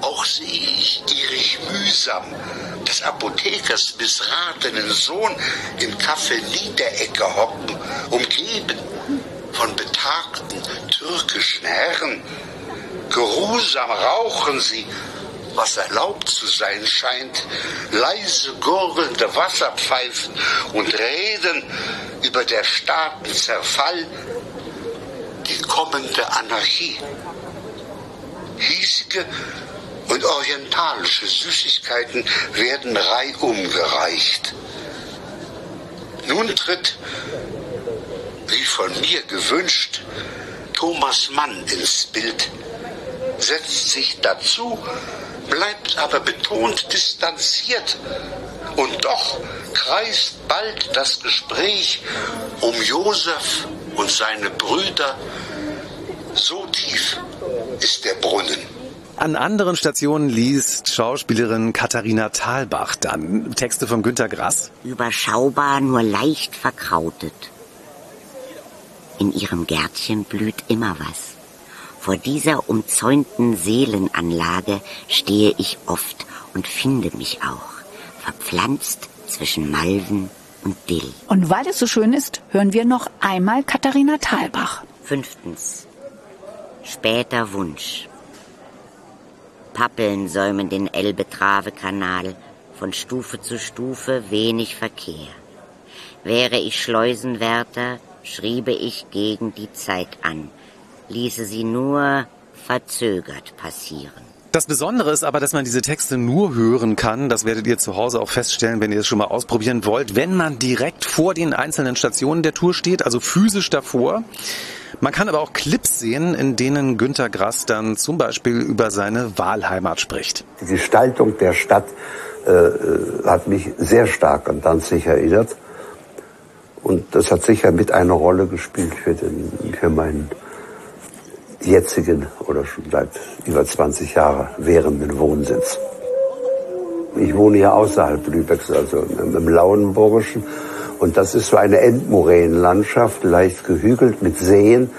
Auch sehe ich Erich Mühsam, des Apothekers missratenen Sohn, im Café Niederegger hocken, umgeben von betagten türkischen Herren. Geruhsam rauchen sie, was erlaubt zu sein scheint, leise gurgelnde Wasserpfeifen und reden über der Staaten Zerfall, die kommende Anarchie. Hiesige und orientalische Süßigkeiten werden reihum gereicht. Nun tritt, wie von mir gewünscht, Thomas Mann ins Bild, setzt sich dazu, bleibt aber betont distanziert. Und doch kreist bald das Gespräch um Josef und seine Brüder. So tief ist der Brunnen. An anderen Stationen liest Schauspielerin Katharina Thalbach dann Texte von Günter Grass. Überschaubar, nur leicht verkrautet. In ihrem Gärtchen blüht immer was. Vor dieser umzäunten Seelenanlage stehe ich oft und finde mich auch, verpflanzt zwischen Malven und Dill. Und weil es so schön ist, hören wir noch einmal Katharina Thalbach. Fünftens. Später Wunsch. Pappeln säumen den Elbe-Trave-Kanal, von Stufe zu Stufe wenig Verkehr. Wäre ich Schleusenwärter, schriebe ich gegen die Zeit an, ließe sie nur verzögert passieren. Das Besondere ist aber, dass man diese Texte nur hören kann. Das werdet ihr zu Hause auch feststellen, wenn ihr es schon mal ausprobieren wollt, wenn man direkt vor den einzelnen Stationen der Tour steht, also physisch davor. Man kann aber auch Clips sehen, in denen Günter Grass dann zum Beispiel über seine Wahlheimat spricht. Die Gestaltung der Stadt äh, hat mich sehr stark an Danzig erinnert. Und das hat sicher mit eine Rolle gespielt für, den, für meinen jetzigen oder schon seit über 20 Jahren währenden Wohnsitz. Ich wohne hier außerhalb Lübecks, also im, Lauenburgischen. Und das ist so eine Endmoränenlandschaft, leicht gehügelt mit Seen.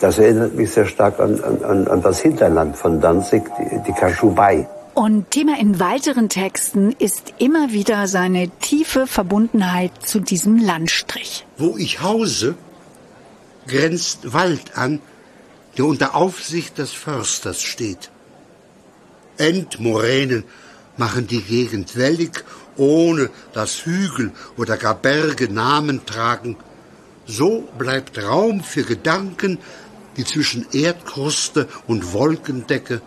Das erinnert mich sehr stark an, an, an das Hinterland von Danzig, die, die Kaschubei. Und Thema in weiteren Texten ist immer wieder seine tiefe Verbundenheit zu diesem Landstrich. Wo ich hause, grenzt Wald an, der unter Aufsicht des Försters steht. Endmoränen machen die Gegend wellig, ohne dass Hügel oder gar Berge Namen tragen. So bleibt Raum für Gedanken, die zwischen Erdkruste und Wolkendecke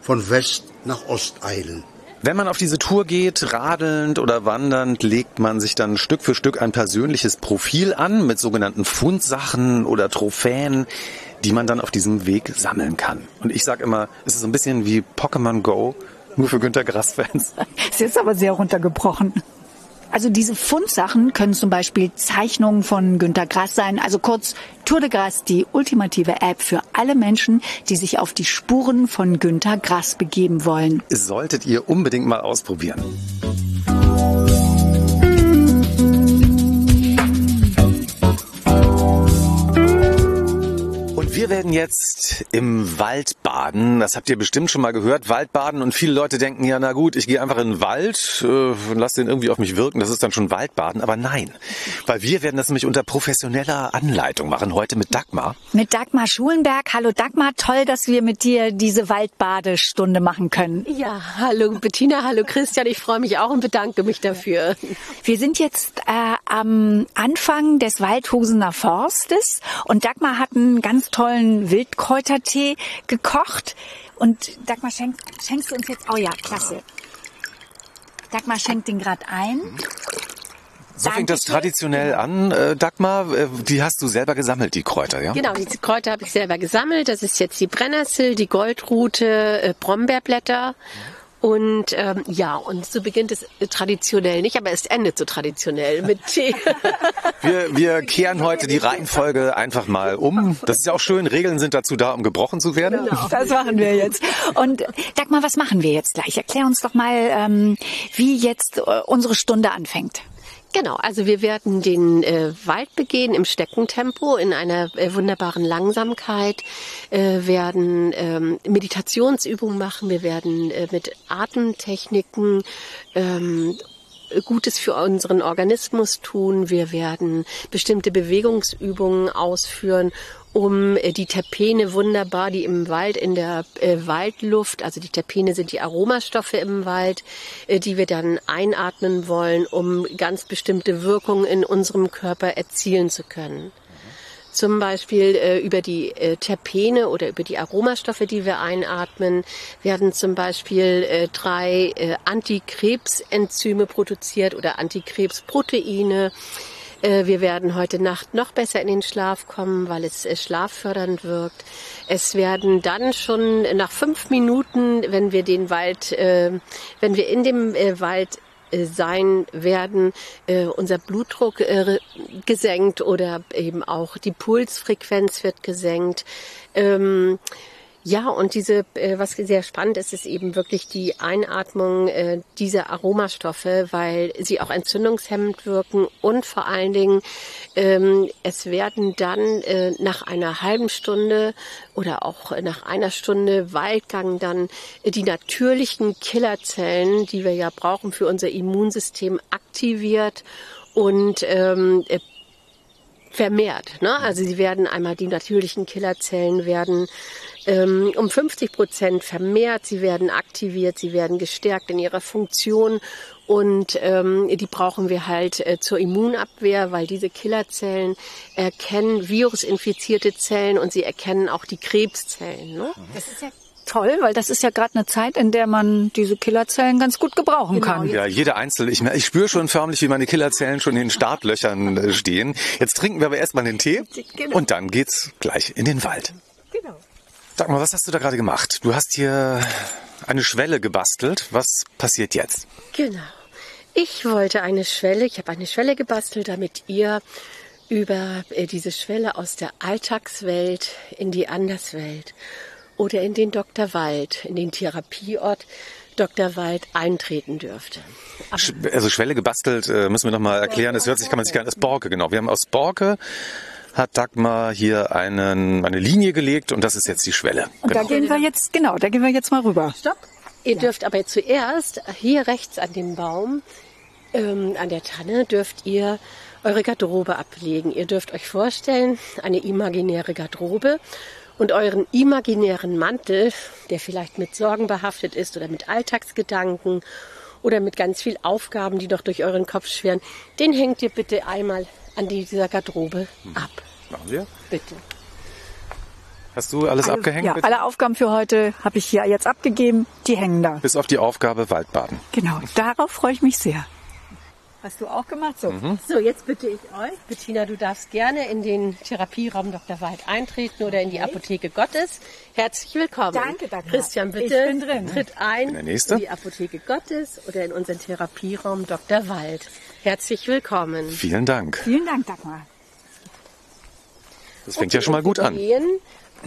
von West nach Ost eilen. Wenn man auf diese Tour geht, radelnd oder wandernd, legt man sich dann Stück für Stück ein persönliches Profil an mit sogenannten Fundsachen oder Trophäen, die man dann auf diesem Weg sammeln kann. Und ich sage immer, es ist so ein bisschen wie Pokémon Go, nur für Günter Grass-Fans. Ist aber sehr runtergebrochen. Also diese Fundsachen können zum Beispiel Zeichnungen von Günter Grass sein. Also kurz Tour de Grass, die ultimative App für alle Menschen, die sich auf die Spuren von Günter Grass begeben wollen. Solltet ihr unbedingt mal ausprobieren. Wir werden jetzt im Wald baden. Das habt ihr bestimmt schon mal gehört. Waldbaden. Und viele Leute denken ja, na gut, ich gehe einfach in den Wald äh, und lasse den irgendwie auf mich wirken. Das ist dann schon Waldbaden. Aber nein. Weil wir werden das nämlich unter professioneller Anleitung machen. Heute mit Dagmar. Mit Dagmar Schulenberg. Hallo Dagmar, toll, dass wir mit dir diese Waldbadestunde machen können. Ja, hallo Bettina, hallo Christian. Ich freue mich auch und bedanke mich dafür. Wir sind jetzt äh, am Anfang des Waldhusener Forstes und Dagmar hat einen ganz tollen Wildkräutertee gekocht. Und Dagmar, schenk, schenkst du uns jetzt? Oh ja, klasse. Dagmar schenkt den gerade ein. So fängt das traditionell an, äh, Dagmar. Äh, Die hast du selber gesammelt, die Kräuter, ja? Genau, diese Kräuter habe ich selber gesammelt. Das ist jetzt die Brennnessel, die Goldrute, äh, Brombeerblätter. Und ähm, ja, und so beginnt es äh, traditionell nicht, aber es endet so traditionell mit Tee. Wir, wir kehren heute die Reihenfolge einfach mal um. Das ist ja auch schön. Regeln sind dazu da, um gebrochen zu werden. Genau, das machen wir jetzt. Und Dagmar, was machen wir jetzt gleich? Erklär uns doch mal, ähm, wie jetzt äh, unsere Stunde anfängt. Genau, also wir werden den äh, Wald begehen im Steckentempo in einer äh, wunderbaren Langsamkeit, äh, werden ähm, Meditationsübungen machen, wir werden äh, mit Atemtechniken ähm, Gutes für unseren Organismus tun. Wir werden bestimmte Bewegungsübungen ausführen, um äh, die Terpene wunderbar, die im Wald, in der äh, Waldluft, also die Terpene sind die Aromastoffe im Wald, äh, die wir dann einatmen wollen, um ganz bestimmte Wirkungen in unserem Körper erzielen zu können. Zum Beispiel äh, über die äh, Terpene oder über die Aromastoffe, die wir einatmen, werden zum Beispiel äh, drei äh, Antikrebsenzyme produziert oder Antikrebsproteine. Äh, wir werden heute Nacht noch besser in den Schlaf kommen, weil es äh, schlaffördernd wirkt. Es werden dann schon nach fünf Minuten, wenn wir den Wald, äh, wenn wir in dem Wald sein werden, unser Blutdruck gesenkt oder eben auch die Pulsfrequenz wird gesenkt. Ähm, ja, und diese, äh, was sehr spannend ist, ist eben wirklich die Einatmung äh, dieser Aromastoffe, weil sie auch entzündungshemmend wirken und vor allen Dingen ähm, es werden dann äh, nach einer halben Stunde oder auch nach einer Stunde Waldgang dann die natürlichen Killerzellen, die wir ja brauchen für unser Immunsystem, aktiviert und ähm, äh, vermehrt. Ne? Also sie werden einmal die natürlichen Killerzellen werden ähm, um 50 Prozent vermehrt, sie werden aktiviert, sie werden gestärkt in ihrer Funktion und ähm, die brauchen wir halt äh, zur Immunabwehr, weil diese Killerzellen erkennen virusinfizierte Zellen und sie erkennen auch die Krebszellen. Ne? Das ist ja toll, weil das ist ja gerade eine Zeit, in der man diese Killerzellen ganz gut gebrauchen Genau, kann. Ja, jede einzelne. Ich, ich spüre schon förmlich, wie meine Killerzellen schon in den Startlöchern äh, stehen. Jetzt trinken wir aber erstmal den Tee Genau. und dann geht's gleich in den Wald. Sag mal, was hast du da gerade gemacht? Du hast hier eine Schwelle gebastelt. Was passiert jetzt? Genau. Ich wollte eine Schwelle, ich habe eine Schwelle gebastelt, damit ihr über äh, diese Schwelle aus der Alltagswelt in die Anderswelt oder in den Dr. Wald, in den Therapieort Dr. Wald eintreten dürft. Sch also Schwelle gebastelt, äh, müssen wir nochmal erklären. Das hört sich, kann man sich gar nicht, das Borke, genau. Wir haben aus Borke hat Dagmar hier einen, eine Linie gelegt und das ist jetzt die Schwelle. Und da Genau. gehen wir jetzt, genau, da gehen wir jetzt mal rüber. Stopp. Ihr dürft aber zuerst hier rechts an dem Baum, ähm, an der Tanne, dürft ihr eure Garderobe ablegen. Ihr dürft euch vorstellen, eine imaginäre Garderobe und euren imaginären Mantel, der vielleicht mit Sorgen behaftet ist oder mit Alltagsgedanken oder mit ganz viel Aufgaben, die noch durch euren Kopf schweren, den hängt ihr bitte einmal an dieser Garderobe ab. Machen wir. Bitte. Hast du alles abgehängt? Ja, bitte? alle Aufgaben für heute habe ich hier jetzt abgegeben. Die hängen da. Bis auf die Aufgabe Waldbaden. Genau, darauf freue ich mich sehr. Hast du auch gemacht? So. Mhm. So, jetzt bitte ich euch, Bettina, du darfst gerne in den Therapieraum Dr. Wald eintreten oder in die Apotheke Gottes. Herzlich willkommen. Danke, Dagmar. Christian, bitte Ich bin drin. tritt ein Der Nächste. in die Apotheke Gottes oder in unseren Therapieraum Dr. Wald. Herzlich willkommen. Vielen Dank. Vielen Dank, Dagmar. Das fängt ja schon mal gut an.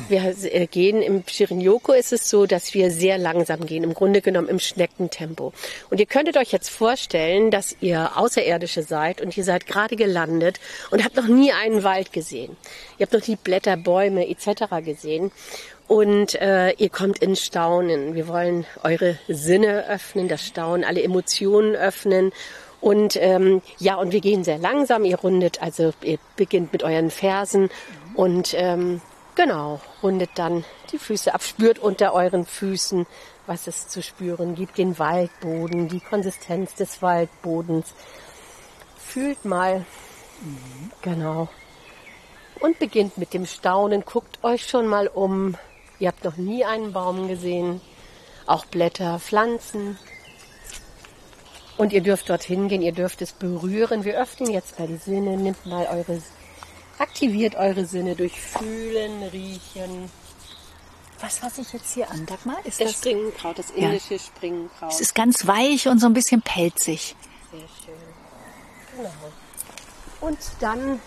Wir äh, gehen im Shirin-Yoku ist es so, dass wir sehr langsam gehen, im Grunde genommen im Schneckentempo. Und ihr könntet euch jetzt vorstellen, dass ihr Außerirdische seid und ihr seid gerade gelandet und habt noch nie einen Wald gesehen. Ihr habt noch nie Blätter, Bäume etc. gesehen. Und äh, ihr kommt in Staunen. Wir wollen eure Sinne öffnen, das Staunen, alle Emotionen öffnen. Und ähm, ja, und wir gehen sehr langsam. Ihr rundet, also ihr beginnt mit euren Fersen und ähm, genau, rundet dann die Füße ab, spürt unter euren Füßen, was es zu spüren gibt, den Waldboden, die Konsistenz des Waldbodens. Fühlt mal, genau. Und beginnt mit dem Staunen. Guckt euch schon mal um. Ihr habt noch nie einen Baum gesehen. Auch Blätter, Pflanzen. Und ihr dürft dorthin gehen, ihr dürft es berühren. Wir öffnen jetzt mal die Sinne. Nimmt mal eure, aktiviert eure Sinne durch Fühlen, Riechen. Was fasse ich jetzt hier an, Dagmar? Ist Das das, Springenkraut, das Ja. indische Springenkraut. es ist ganz weich und so ein bisschen pelzig. Sehr schön. Genau. Und dann,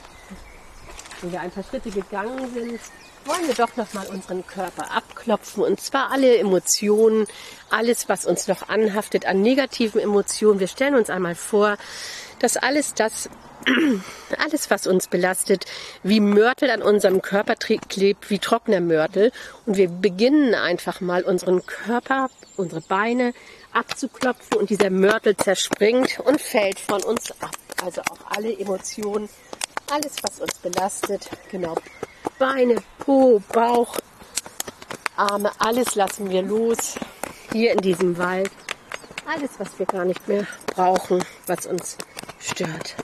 wenn wir ein paar Schritte gegangen sind, wollen wir doch nochmal unseren Körper abklopfen. Und zwar alle Emotionen, alles, was uns noch anhaftet an negativen Emotionen. Wir stellen uns einmal vor, dass alles das, alles, was uns belastet, wie Mörtel an unserem Körper klebt, wie trockener Mörtel. Und wir beginnen einfach mal unseren Körper, unsere Beine abzuklopfen und dieser Mörtel zerspringt und fällt von uns ab. Also auch alle Emotionen, alles, was uns belastet, genau. Beine, Po, Bauch, Arme, alles lassen wir los. Hier in diesem Wald. Alles, was wir gar nicht mehr brauchen, was uns stört.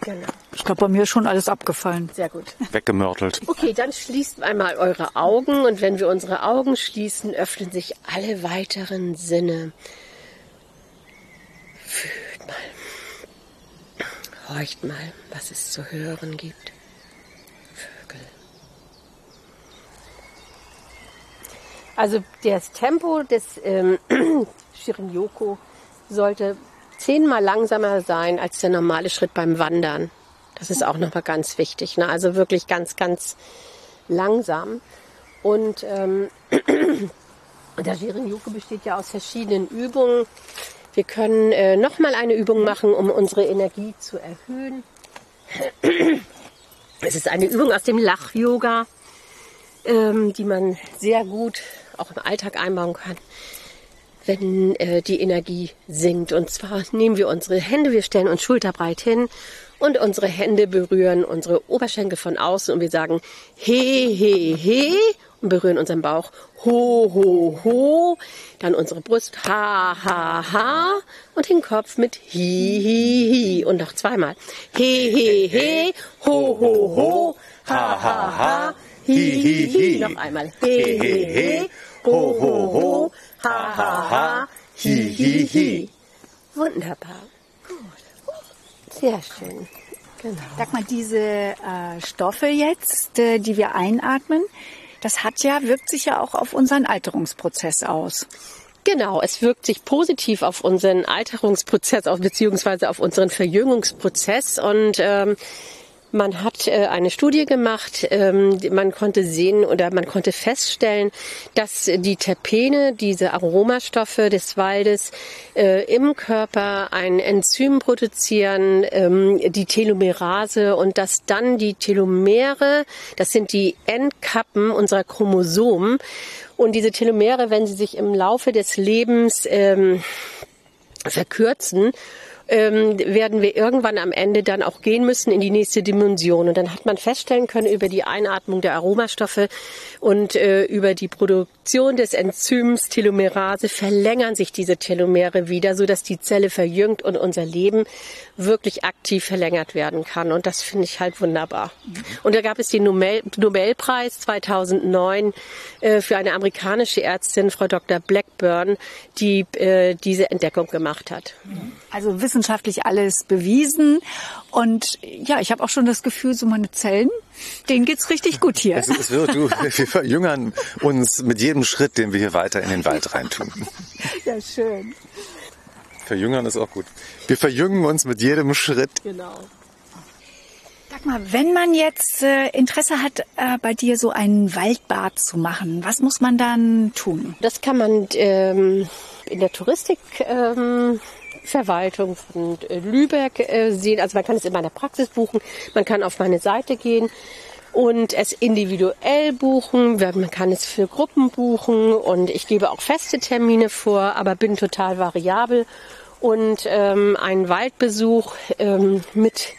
Genau. Ich glaube, bei mir ist schon alles abgefallen. Sehr gut. Weggemörtelt. Okay, dann schließt einmal eure Augen und wenn wir unsere Augen schließen, öffnen sich alle weiteren Sinne. Fühlt mal. Horcht mal, was es zu hören gibt. Also das Tempo des ähm, Shirin-Yoku sollte zehnmal langsamer sein als der normale Schritt beim Wandern. Das ist auch nochmal ganz wichtig. Ne? Also wirklich ganz, ganz langsam. Und ähm, der Shirin-Yoku besteht ja aus verschiedenen Übungen. Wir können äh, nochmal eine Übung machen, um unsere Energie zu erhöhen. Es ist eine Übung aus dem Lach-Yoga, ähm, die man sehr gut auch im Alltag einbauen kann, wenn äh, die Energie sinkt. Und zwar nehmen wir unsere Hände, wir stellen uns schulterbreit hin und unsere Hände berühren unsere Oberschenkel von außen und wir sagen he, he, he und berühren unseren Bauch. Ho, ho, ho. Dann unsere Brust ha, ha, ha. Und den Kopf mit hi, hi, hi. Und noch zweimal. He, he, he, ho, ho, ho, ha, ha, ha, hi, hi, hi. Noch einmal. He, he, he, ho, ho, ho, ha, ha, ha, hi, hi, hi. Wunderbar. Sehr schön. Genau. Sag mal, diese äh, Stoffe jetzt, äh, die wir einatmen, das hat ja, wirkt sich ja auch auf unseren Alterungsprozess aus. Genau, es wirkt sich positiv auf unseren Alterungsprozess, auf, beziehungsweise auf unseren Verjüngungsprozess. Und ähm, Man hat äh, eine Studie gemacht, ähm, man konnte sehen oder man konnte feststellen, dass die Terpene, diese Aromastoffe des Waldes, äh, im Körper ein Enzym produzieren, ähm, die Telomerase und dass dann die Telomere, das sind die Endkappen unserer Chromosomen und diese Telomere, wenn sie sich im Laufe des Lebens ähm, verkürzen, ähm, werden wir irgendwann am Ende dann auch gehen müssen in die nächste Dimension. Und dann hat man feststellen können über die Einatmung der Aromastoffe und äh, über die Produktion des Enzyms Telomerase verlängern sich diese Telomere wieder, so dass die Zelle verjüngt und unser Leben wirklich aktiv verlängert werden kann. Und das finde ich halt wunderbar. Und da gab es den Nobel Nobelpreis 2009 äh, für eine amerikanische Ärztin, Frau Dr. Blackburn, die äh, diese Entdeckung gemacht hat. Also wissenschaftlich alles bewiesen. Und ja, ich habe auch schon das Gefühl, so meine Zellen, denen geht's richtig gut hier. Es, es wird, du, wir verjüngern uns mit jedem Schritt, den wir hier weiter in den Wald reintun. Ja, schön. Verjüngern ist auch gut. Wir verjüngen uns mit jedem Schritt. Genau. Sag mal, wenn man jetzt äh, Interesse hat, äh, bei dir so ein Waldbad zu machen, was muss man dann tun? Das kann man ähm, in der Touristik ähm, Verwaltung von äh, Lübeck äh, sehen. Also man kann es in meiner Praxis buchen, man kann auf meine Seite gehen und es individuell buchen. Man kann es für Gruppen buchen und ich gebe auch feste Termine vor, aber bin total variabel. Und ähm, ein Waldbesuch ähm, mit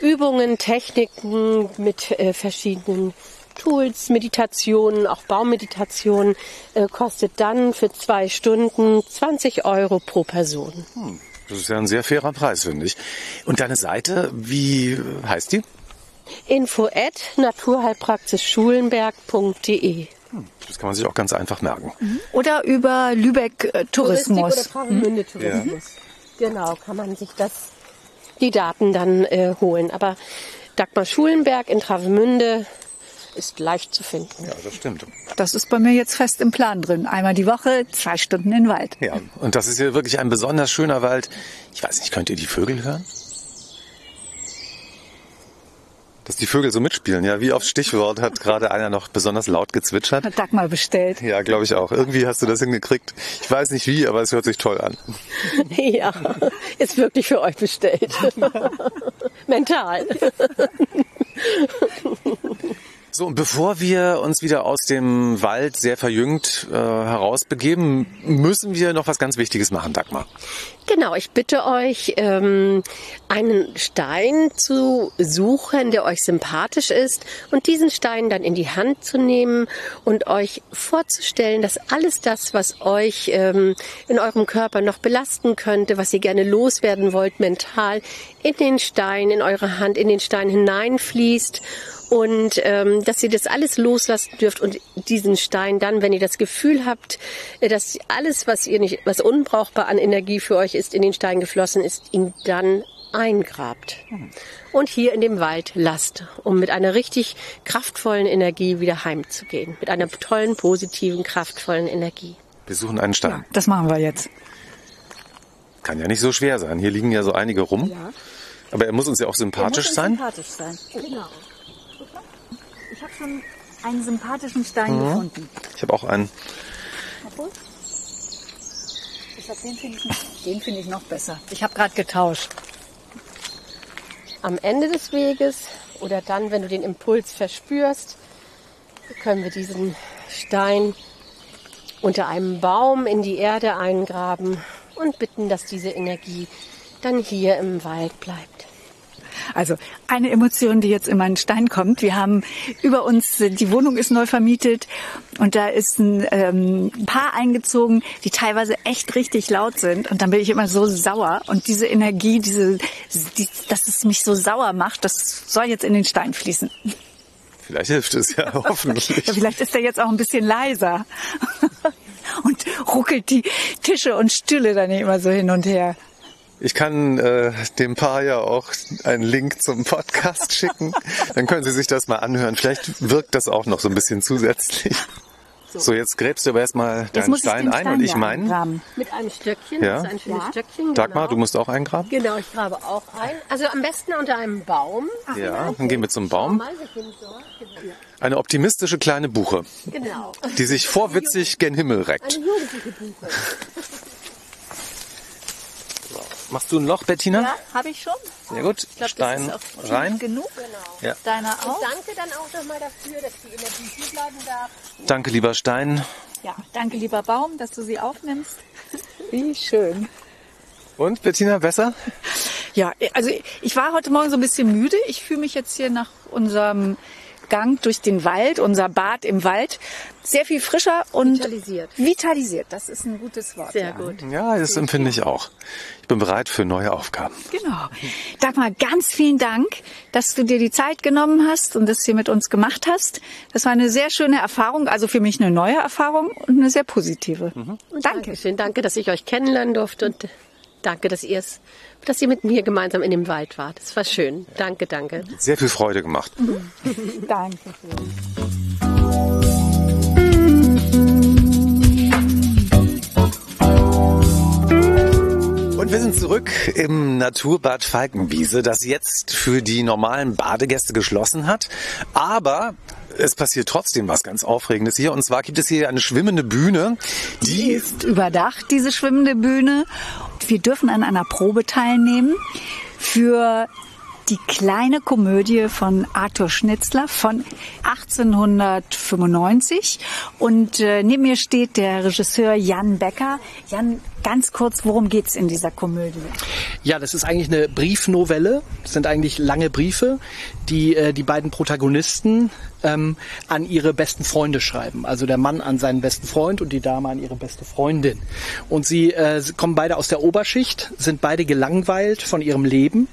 Übungen, Techniken, mit äh, verschiedenen Tools, Meditationen, auch Baummeditationen, äh, kostet dann für zwei Stunden 20 Euro pro Person. Hm, das ist ja ein sehr fairer Preis, finde ich. Und deine Seite, wie heißt die? Info at naturheilpraxisschulenberg.de. Hm, das kann man sich auch ganz einfach merken. Oder über Lübeck äh, Tourismus. Touristik oder Travemünde Tourismus. Genau, kann man sich das, die Daten dann äh, holen. Aber Dagmar Schulenberg in Travemünde ist leicht zu finden. Ja, das stimmt. Das ist bei mir jetzt fest im Plan drin. Einmal die Woche, zwei Stunden in den Wald. Ja, und das ist hier wirklich ein besonders schöner Wald. Ich weiß nicht, könnt ihr die Vögel hören? Dass die Vögel so mitspielen, ja, wie aufs Stichwort hat gerade einer noch besonders laut gezwitschert. Hat Dagmar bestellt. Ja, glaube ich auch. Irgendwie hast du das hingekriegt. Ich weiß nicht wie, aber es hört sich toll an. ja, ist wirklich für euch bestellt. Mental. So, und bevor wir uns wieder aus dem Wald sehr verjüngt äh, herausbegeben, müssen wir noch was ganz Wichtiges machen, Dagmar. Genau, ich bitte euch, ähm, einen Stein zu suchen, der euch sympathisch ist und diesen Stein dann in die Hand zu nehmen und euch vorzustellen, dass alles das, was euch ähm, in eurem Körper noch belasten könnte, was ihr gerne loswerden wollt mental, in den Stein, in eure Hand, in den Stein hineinfließt und ähm, dass ihr das alles loslassen dürft und diesen Stein dann, wenn ihr das Gefühl habt, äh, dass alles, was ihr nicht, was unbrauchbar an Energie für euch ist, in den Stein geflossen ist, ihn dann eingrabt und hier in dem Wald lasst, um mit einer richtig kraftvollen Energie wieder heimzugehen, mit einer tollen, positiven, kraftvollen Energie. Wir suchen einen Stein. Das machen wir jetzt. Kann ja nicht so schwer sein. Hier liegen ja so einige rum. Ja. Aber er muss uns ja auch sympathisch muss sein. Sympathisch sein. Genau. Ich habe schon einen sympathischen Stein Mhm. gefunden. Ich habe auch einen. Obwohl, ich glaub, den finde ich, noch- den finde ich noch besser. Ich habe gerade getauscht. Am Ende des Weges oder dann, wenn du den Impuls verspürst, können wir diesen Stein unter einem Baum in die Erde eingraben und bitten, dass diese Energie dann hier im Wald bleibt. Also eine Emotion, die jetzt in meinen Stein kommt. Wir haben über uns, die Wohnung ist neu vermietet und da ist ein ähm, Paar eingezogen, die teilweise echt richtig laut sind. Und dann bin ich immer so sauer. Und diese Energie, diese, die, dass es mich so sauer macht, das soll jetzt in den Stein fließen. Vielleicht hilft es ja hoffentlich. Ja, vielleicht ist er jetzt auch ein bisschen leiser. Und ruckelt die Tische und Stühle dann immer so hin und her. Ich kann äh, dem Paar ja auch einen Link zum Podcast schicken. Dann können Sie sich das mal anhören. Vielleicht wirkt das auch noch so ein bisschen zusätzlich. So, jetzt gräbst du aber erstmal deinen Stein den ein Stein und ich meinen. Mit einem Stöckchen, Ja. das ist ein schönes Ja. Stöckchen. Dagmar, genau. du musst auch eingraben? Genau, ich grabe auch ein. Also am besten unter einem Baum. Ja, dann gehen wir zum Baum. Genau. Eine optimistische kleine Buche, Genau. die sich vorwitzig gen Himmel reckt. Eine jugendliche Buche. Machst du ein Loch, Bettina? Ja, habe ich schon. Sehr gut. Ich glaub, das Stein ist auch rein. genug. Ja. Deiner Und auch? danke dann auch nochmal dafür, dass die Energie hier bleiben darf. Danke, lieber Stein. Ja, danke lieber Baum, dass du sie aufnimmst. Wie schön. Und, Bettina, besser? Ja, also ich war heute Morgen so ein bisschen müde. Ich fühle mich jetzt hier nach unserem Gang durch den Wald, unser Bad im Wald, sehr viel frischer und Vitalisiert. Vitalisiert, das ist ein gutes Wort. Sehr ja. gut. Ja, das empfinde ich auch. Ich bin bereit für neue Aufgaben. Genau. Dagmar, ganz vielen Dank, dass du dir die Zeit genommen hast und das hier mit uns gemacht hast. Das war eine sehr schöne Erfahrung, also für mich eine neue Erfahrung und eine sehr positive. Und danke. Schön, danke, dass ich euch kennenlernen durfte und danke, dass ihr es, dass ihr mit mir gemeinsam in dem Wald wart. Es war schön. Danke, danke. Sehr viel Freude gemacht. Danke. Und wir sind zurück im Naturbad Falkenwiese, das jetzt für die normalen Badegäste geschlossen hat. Aber es passiert trotzdem was ganz Aufregendes hier. Und zwar gibt es hier eine schwimmende Bühne, Die die ist überdacht, diese schwimmende Bühne. Wir dürfen an einer Probe teilnehmen für die kleine Komödie von Arthur Schnitzler von 1895. Und äh, neben mir steht der Regisseur Jan Becker. Jan, ganz kurz, worum geht's in dieser Komödie? Ja, das ist eigentlich eine Briefnovelle. Das sind eigentlich lange Briefe, die äh, die beiden Protagonisten ähm, an ihre besten Freunde schreiben. Also der Mann an seinen besten Freund und die Dame an ihre beste Freundin. Und sie äh, sie kommen beide aus der Oberschicht, sind beide gelangweilt von ihrem Leben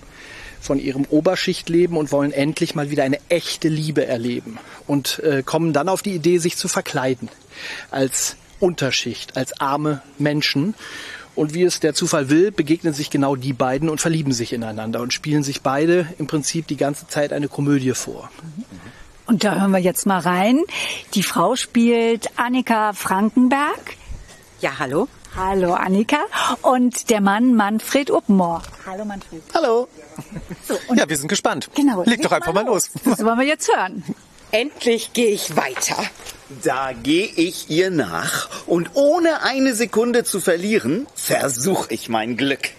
von ihrem Oberschichtleben und wollen endlich mal wieder eine echte Liebe erleben und äh, kommen dann auf die Idee, sich zu verkleiden als Unterschicht, als arme Menschen. Und wie es der Zufall will, begegnen sich genau die beiden und verlieben sich ineinander und spielen sich beide im Prinzip die ganze Zeit eine Komödie vor. Und da hören wir jetzt mal rein. Die Frau spielt Annika Frankenberg. Ja, hallo. Hallo Annika. Und der Mann Manfred Uppenmoor. Hallo Manfred. Hallo. ja, wir sind gespannt. Genau. Leg doch einfach mal los. Das wollen wir jetzt hören. Endlich gehe ich weiter. Da gehe ich ihr nach und ohne eine Sekunde zu verlieren, versuche ich mein Glück.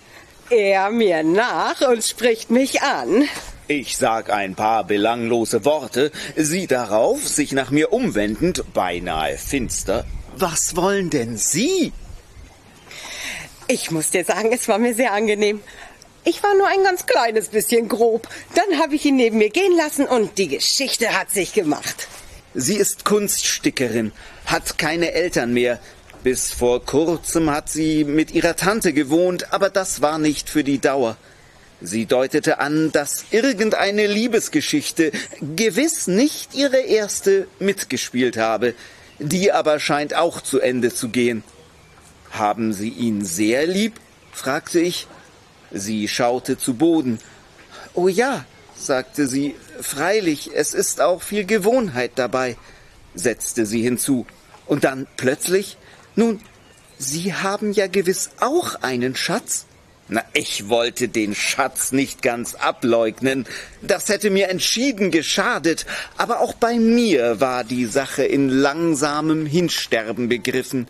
Er mir nach und spricht mich an. Ich sag ein paar belanglose Worte, sie darauf, sich nach mir umwendend, beinahe finster. Was wollen denn Sie? Ich muss dir sagen, es war mir sehr angenehm. Ich war nur ein ganz kleines bisschen grob. Dann habe ich ihn neben mir gehen lassen und die Geschichte hat sich gemacht. Sie ist Kunststickerin, hat keine Eltern mehr. Bis vor kurzem hat sie mit ihrer Tante gewohnt, aber das war nicht für die Dauer. Sie deutete an, dass irgendeine Liebesgeschichte gewiss nicht ihre erste mitgespielt habe. Die aber scheint auch zu Ende zu gehen. Haben Sie ihn sehr lieb? fragte ich. Sie schaute zu Boden. Oh ja, sagte sie, freilich, es ist auch viel Gewohnheit dabei, setzte sie hinzu. Und dann plötzlich, nun, Sie haben ja gewiss auch einen Schatz. Na, ich wollte den Schatz nicht ganz ableugnen. Das hätte mir entschieden geschadet. Aber auch bei mir war die Sache in langsamem Hinsterben begriffen.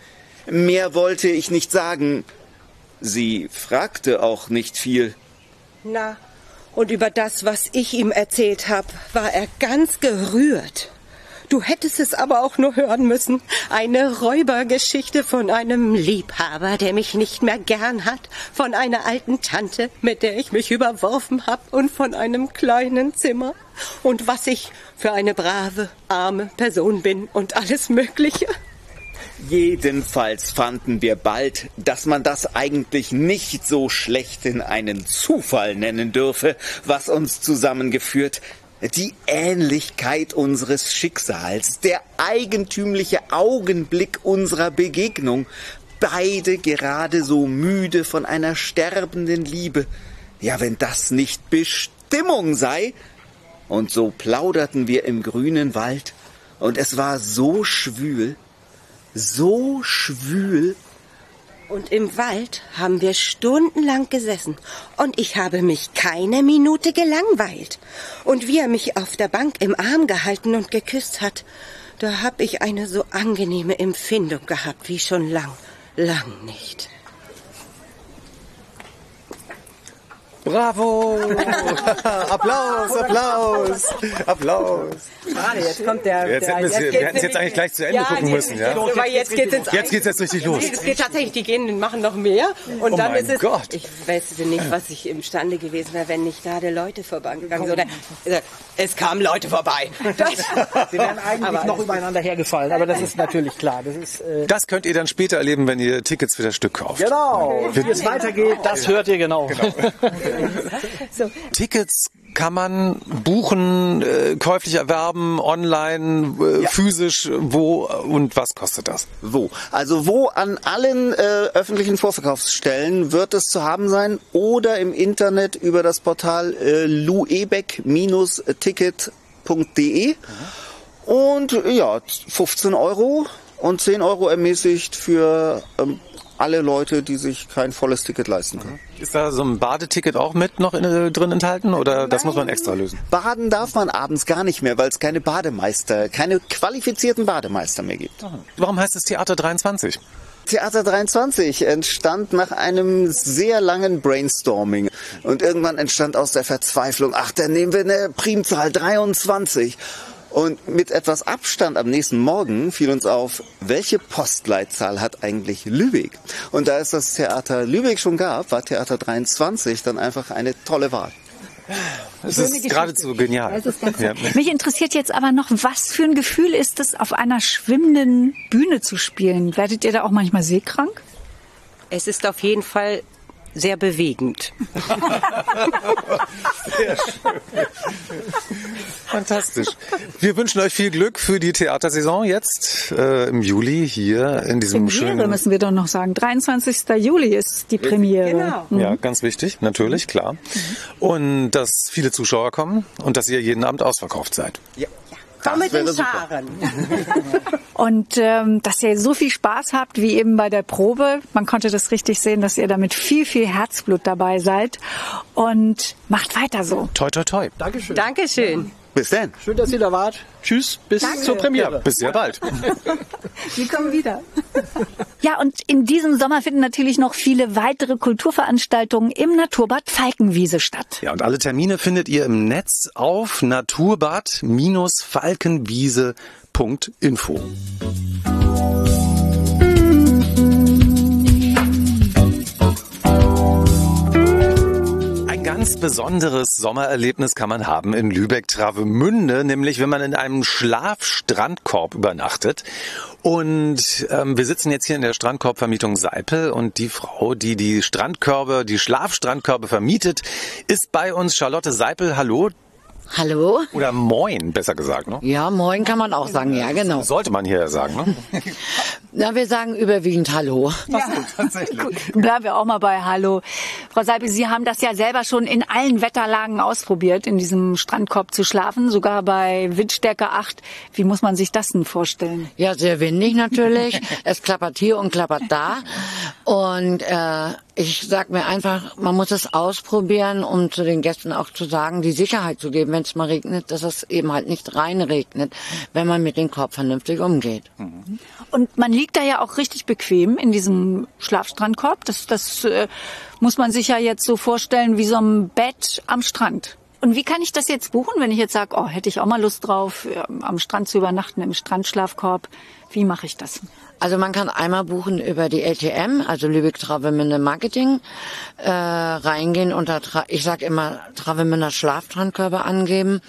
Mehr wollte ich nicht sagen. Sie fragte auch nicht viel. Na, und über das, was ich ihm erzählt habe, war er ganz gerührt. Du hättest es aber auch nur hören müssen. Eine Räubergeschichte von einem Liebhaber, der mich nicht mehr gern hat, von einer alten Tante, mit der ich mich überworfen hab, und von einem kleinen Zimmer. Und was ich für eine brave, arme Person bin und alles Mögliche. Jedenfalls fanden wir bald, dass man das eigentlich nicht so schlecht in einen Zufall nennen dürfe, was uns zusammengeführt. Die Ähnlichkeit unseres Schicksals, der eigentümliche Augenblick unserer Begegnung, beide gerade so müde von einer sterbenden Liebe. Ja, wenn das nicht Bestimmung sei. Und so plauderten wir im grünen Wald, und es war so schwül, so schwül. Und im Wald haben wir stundenlang gesessen und ich habe mich keine Minute gelangweilt. Und wie er mich auf der Bank im Arm gehalten und geküsst hat, da hab ich eine so angenehme Empfindung gehabt wie schon lang, lang nicht. Bravo! Applaus, Applaus, Applaus. Gerade, jetzt kommt der. Jetzt hätten wir es- wir hätten es jetzt eigentlich gleich zu Ende gucken müssen, ja? Weil jetzt geht's ins Jetzt geht's jetzt richtig los. Es geht tatsächlich, die gehen und machen noch mehr. Und Oh dann mein ist es. Gott. Ich weiß nicht, was ich imstande gewesen wäre, wenn nicht gerade Leute vorbeigegangen sind. Oder, es kamen Leute vorbei. Das, Sie wären eigentlich Aber noch übereinander hergefallen, aber das ist natürlich klar. Das ist, äh, Das könnt ihr dann später erleben, wenn ihr Tickets für das Stück kauft. genau. Wie es weitergeht, das hört ihr genau. Tickets kann man buchen, äh, käuflich erwerben, online, äh, physisch, wo und was kostet das? Wo? Also wo an allen äh, öffentlichen Vorverkaufsstellen wird es zu haben sein oder im Internet über das Portal äh, luebeck-ticket.de und ja, 15 Euro und 10 Euro ermäßigt für ähm, alle Leute, die sich kein volles Ticket leisten können. Ist da so ein Badeticket auch mit noch in, äh, drin enthalten oder das muss man extra lösen? Baden darf man abends gar nicht mehr, weil es keine Bademeister, keine qualifizierten Bademeister mehr gibt. Warum heißt es Theater 23? Theater 23 entstand nach einem sehr langen Brainstorming. Und irgendwann entstand aus der Verzweiflung, ach, dann nehmen wir eine Primzahl 23. Und mit etwas Abstand am nächsten Morgen fiel uns auf, welche Postleitzahl hat eigentlich Lübeck? Und da es das Theater Lübeck schon gab, war Theater 23 dann einfach eine tolle Wahl. Es ist geradezu genial. Das ist ganz Ja. Mich interessiert jetzt aber noch, was für ein Gefühl ist es, auf einer schwimmenden Bühne zu spielen? Werdet ihr da auch manchmal seekrank? Es ist auf jeden Fall sehr bewegend. Fantastisch. Wir wünschen euch viel Glück für die Theatersaison jetzt äh, im Juli hier in diesem Premiere schönen. müssen wir doch noch sagen. 23. Juli ist die Premiere. Genau. Mhm. Ja, ganz wichtig, natürlich, klar. Und dass viele Zuschauer kommen und dass ihr jeden Abend ausverkauft seid. Komm mit den. Scharen. Und ähm, dass ihr so viel Spaß habt wie eben bei der Probe. Man konnte das richtig sehen, dass ihr da mit viel, viel Herzblut dabei seid. Und macht weiter so. Toi, toi, toi. Dankeschön. Dankeschön. Bis dann. Schön, dass ihr da wart. Tschüss, bis Danke. zur Premiere. Bis sehr bald. Wir kommen wieder. Ja, und in diesem Sommer finden natürlich noch viele weitere Kulturveranstaltungen im Naturbad Falkenwiese statt. Ja, und alle Termine findet ihr im Netz auf naturbad-falkenwiese.info. ganz besonderes Sommererlebnis kann man haben in Lübeck-Travemünde, nämlich wenn man in einem Schlafstrandkorb übernachtet. Und ähm, wir sitzen jetzt hier in der Strandkorbvermietung Seipel und die Frau, die die Strandkörbe, die Schlafstrandkörbe vermietet, ist bei uns Charlotte Seipel. Hallo. Hallo? Oder moin, besser gesagt, ne? Ja, moin kann man auch sagen, ja, genau. Sollte man hier sagen, ne? Na, wir sagen überwiegend Hallo. Bleiben wir auch mal bei Hallo. Frau Seipel, Sie haben das ja selber schon in allen Wetterlagen ausprobiert, in diesem Strandkorb zu schlafen, sogar bei Windstärke 8. Wie muss man sich das denn vorstellen? Ja, sehr windig natürlich. es klappert hier und klappert da. Und äh, ich sag mir einfach, man muss es ausprobieren, um zu den Gästen auch zu sagen, die Sicherheit zu geben, wenn es mal regnet, dass es eben halt nicht reinregnet, wenn man mit dem Korb vernünftig umgeht. Und man liegt da ja auch richtig bequem in diesem Schlafstrandkorb. Das, das äh, muss man sich ja jetzt so vorstellen wie so ein Bett am Strand. Und wie kann ich das jetzt buchen, wenn ich jetzt sage, oh, hätte ich auch mal Lust drauf, äh, am Strand zu übernachten, im Strandschlafkorb? Wie mache ich das? Also man kann einmal buchen über die LTM, also Lübeck Travemünde Marketing, äh, reingehen unter, Tra ich sag immer Travemünder Schlafstrandkörbe angeben.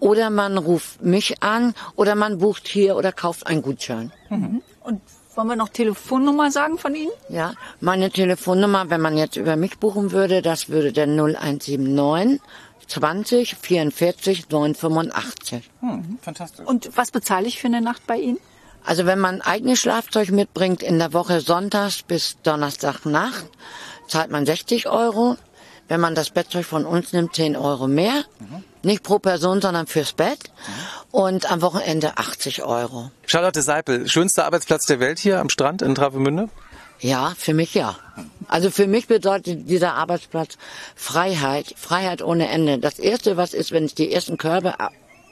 Oder man ruft mich an oder man bucht hier oder kauft einen Gutschein. Und wollen wir noch Telefonnummer sagen von Ihnen? Ja, meine Telefonnummer, wenn man jetzt über mich buchen würde, das würde der 0179 20 44 985. Hm, fantastisch. Und was bezahle ich für eine Nacht bei Ihnen? Also wenn man eigenes Schlafzeug mitbringt in der Woche Sonntags bis Donnerstagnacht, zahlt man 60 Euro. Wenn man das Bettzeug von uns nimmt, 10 Euro mehr. Nicht pro Person, sondern fürs Bett. Und am Wochenende 80 Euro. Charlotte Seipel, schönster Arbeitsplatz der Welt hier am Strand in Travemünde? Ja, für mich ja. Also für mich bedeutet dieser Arbeitsplatz Freiheit, Freiheit ohne Ende. Das Erste, was ist, wenn ich die ersten Körbe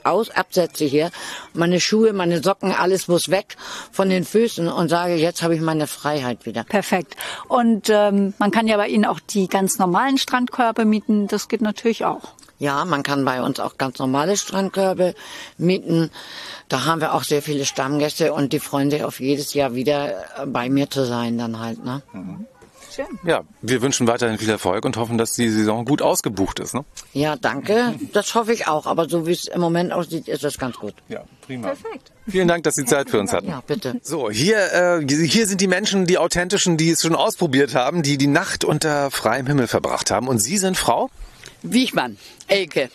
aus absetze hier, meine Schuhe, meine Socken, alles muss weg von den Füßen und sage, jetzt habe ich meine Freiheit wieder. Perfekt. Und ähm, man kann ja bei Ihnen auch die ganz normalen Strandkörbe mieten. Das geht natürlich auch. Ja, man kann bei uns auch ganz normale Strandkörbe mieten. Da haben wir auch sehr viele Stammgäste und die freuen sich auf jedes Jahr wieder äh, bei mir zu sein dann halt, ne? Schön. Ja, wir wünschen weiterhin viel Erfolg und hoffen, dass die Saison gut ausgebucht ist. Ne? Ja, danke. Das hoffe ich auch. Aber so wie es im Moment aussieht, ist das ganz gut. Ja, prima. Vielen Dank, dass Sie Zeit für uns hatten. Ja, bitte. So, hier, äh, hier sind die Menschen, die authentischen, die es schon ausprobiert haben, die die Nacht unter freiem Himmel verbracht haben. Und Sie sind Frau? Wiechmann, Elke.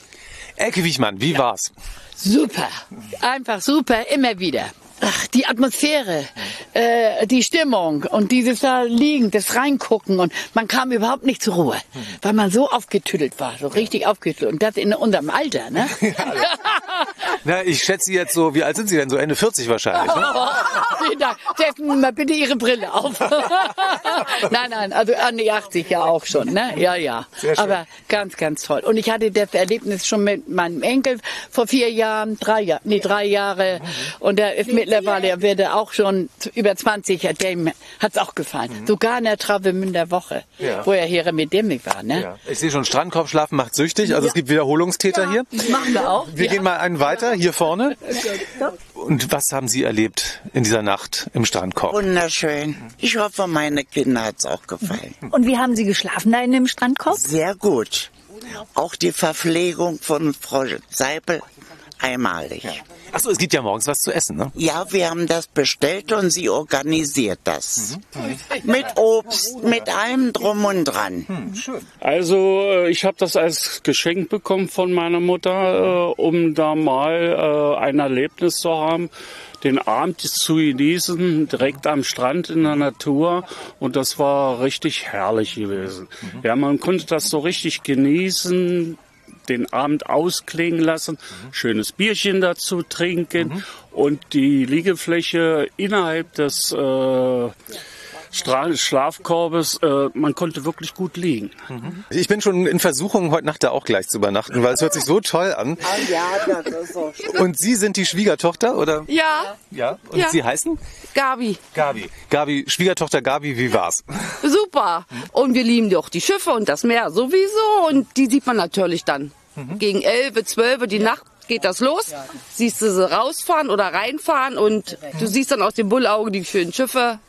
Elke Wiechmann, wie war's? Super, einfach super, immer wieder. Ach, die Atmosphäre, äh, die Stimmung und dieses da liegen, das reingucken und man kam überhaupt nicht zur Ruhe, weil man so aufgetüttelt war, so richtig aufgetüttelt und das in unserem Alter, ne? Na, ich schätze jetzt so, wie alt sind Sie denn? So Ende 40 wahrscheinlich, ne? Vielen Dank. Sie mal bitte Ihre Brille auf. nein, nein, also an die 80 ja auch schon, ne? Ja, ja. Sehr schön. Aber ganz, ganz toll. Und ich hatte das Erlebnis schon mit meinem Enkel vor vier Jahren, drei Jahre, nee, drei Jahre. Und der ist mittlerweile, er wird auch schon über 20, dem hat's auch gefallen. Sogar in der Travemünder Woche, Ja. wo er hier mit dem war, ne? Ja. Ich sehe schon, Strandkorbschlafen macht süchtig. Also es gibt Wiederholungstäter hier. Machen wir auch. Wir ja. gehen mal einen weiter, hier vorne. Und was haben Sie erlebt in dieser Nacht im Strandkorb? Wunderschön. Ich hoffe, meine Kinder hat's auch gefallen. Und wie haben Sie geschlafen da in dem Strandkorb? Sehr gut. Auch die Verpflegung von Frau Seipel einmalig. Achso, es gibt ja morgens was zu essen, ne? Ja, wir haben das bestellt und sie organisiert das. Mit Obst, mit allem drum und dran. Also äh, ich habe das als Geschenk bekommen von meiner Mutter, äh, um da mal äh, ein Erlebnis zu haben, den Abend zu genießen, direkt am Strand in der Natur. Und das war richtig herrlich gewesen. Ja, man konnte das so richtig genießen, den Abend ausklingen lassen, schönes Bierchen dazu trinken und die Liegefläche innerhalb des äh, Stra Schlafkorbes, äh, man konnte wirklich gut liegen. Ich bin schon in Versuchung, heute Nacht da auch gleich zu übernachten, weil es hört sich so toll an. Ah ja, das ist so schön. Und Sie sind die Schwiegertochter, oder? Ja, Ja. Und Ja. Sie heißen? Gabi. Gabi. Gabi, Schwiegertochter Gabi, wie war's? Super. Und wir lieben doch die Schiffe und das Meer sowieso. Und die sieht man natürlich dann. Gegen 11, 12, die Nacht geht das los. Siehst du sie rausfahren oder reinfahren und du siehst dann aus dem Bullauge die schönen Schiffe.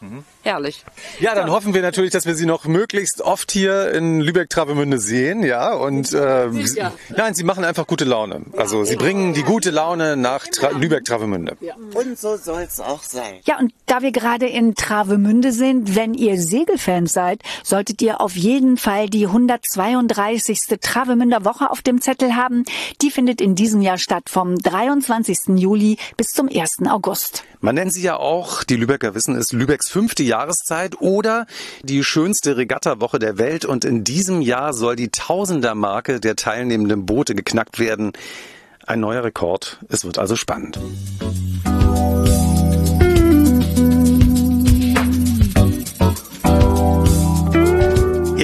Herrlich. Ja, dann hoffen wir natürlich, dass wir Sie noch möglichst oft hier in Lübeck-Travemünde sehen, ja. Und äh, Sie, Ja. nein, Sie machen einfach gute Laune. Also Sie bringen die gute Laune nach Tra Lübeck-Travemünde. Und so soll's auch sein. Ja, und da wir gerade in Travemünde sind, wenn ihr Segelfans seid, solltet ihr auf jeden Fall die 132. Travemünder Woche auf dem Zettel haben. Die findet in diesem Jahr statt vom 23. Juli bis zum 1. August. Man nennt sie ja auch, die Lübecker wissen es, Lübecks fünfte Jahreszeit oder die schönste Regattawoche der Welt. Und in diesem Jahr soll die Tausender-Marke der teilnehmenden Boote geknackt werden. Ein neuer Rekord. Es wird also spannend.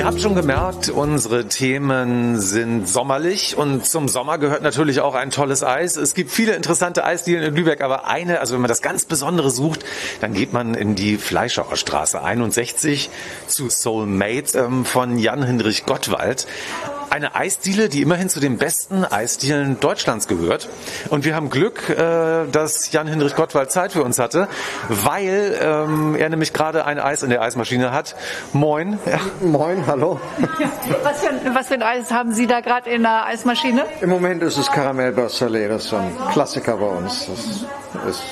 Ihr habt schon gemerkt, unsere Themen sind sommerlich und zum Sommer gehört natürlich auch ein tolles Eis. Es gibt viele interessante Eisdielen in Lübeck, aber eine, also wenn man das ganz Besondere sucht, dann geht man in die Fleischauer Straße 61 zu Soulmates ähm, von Jan-Hinrich Gottwald. Eine Eisdiele, die immerhin zu den besten Eisdielen Deutschlands gehört. Und wir haben Glück, äh, dass Jan-Hinrich Gottwald Zeit für uns hatte, weil ähm, er nämlich gerade ein Eis in der Eismaschine hat. Moin. Moin, hallo. Was für, ein- was für ein Eis haben Sie da gerade in der Eismaschine? Im Moment ist es Karamell Bercelet, das ist so ein Klassiker bei uns. Das ist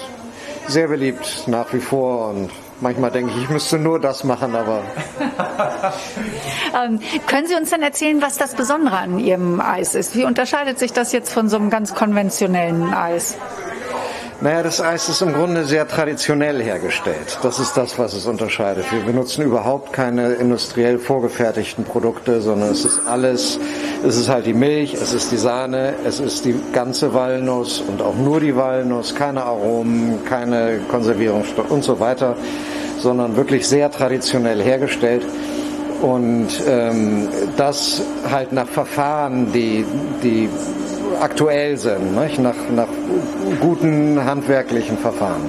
sehr beliebt nach wie vor und manchmal denke ich, ich müsste nur das machen, aber Ähm, können Sie uns dann erzählen, was das Besondere an Ihrem Eis ist? Wie unterscheidet sich das jetzt von so einem ganz konventionellen Eis? Naja, das Eis ist im Grunde sehr traditionell hergestellt. Das ist das, was es unterscheidet. Wir benutzen überhaupt keine industriell vorgefertigten Produkte, sondern es ist alles, es ist halt die Milch, es ist die Sahne, es ist die ganze Walnuss und auch nur die Walnuss, keine Aromen, keine Konservierungsstoffe und so weiter, sondern wirklich sehr traditionell hergestellt. Und ähm, das halt nach Verfahren, die, die aktuell sind, nicht? Nach, nach guten handwerklichen Verfahren.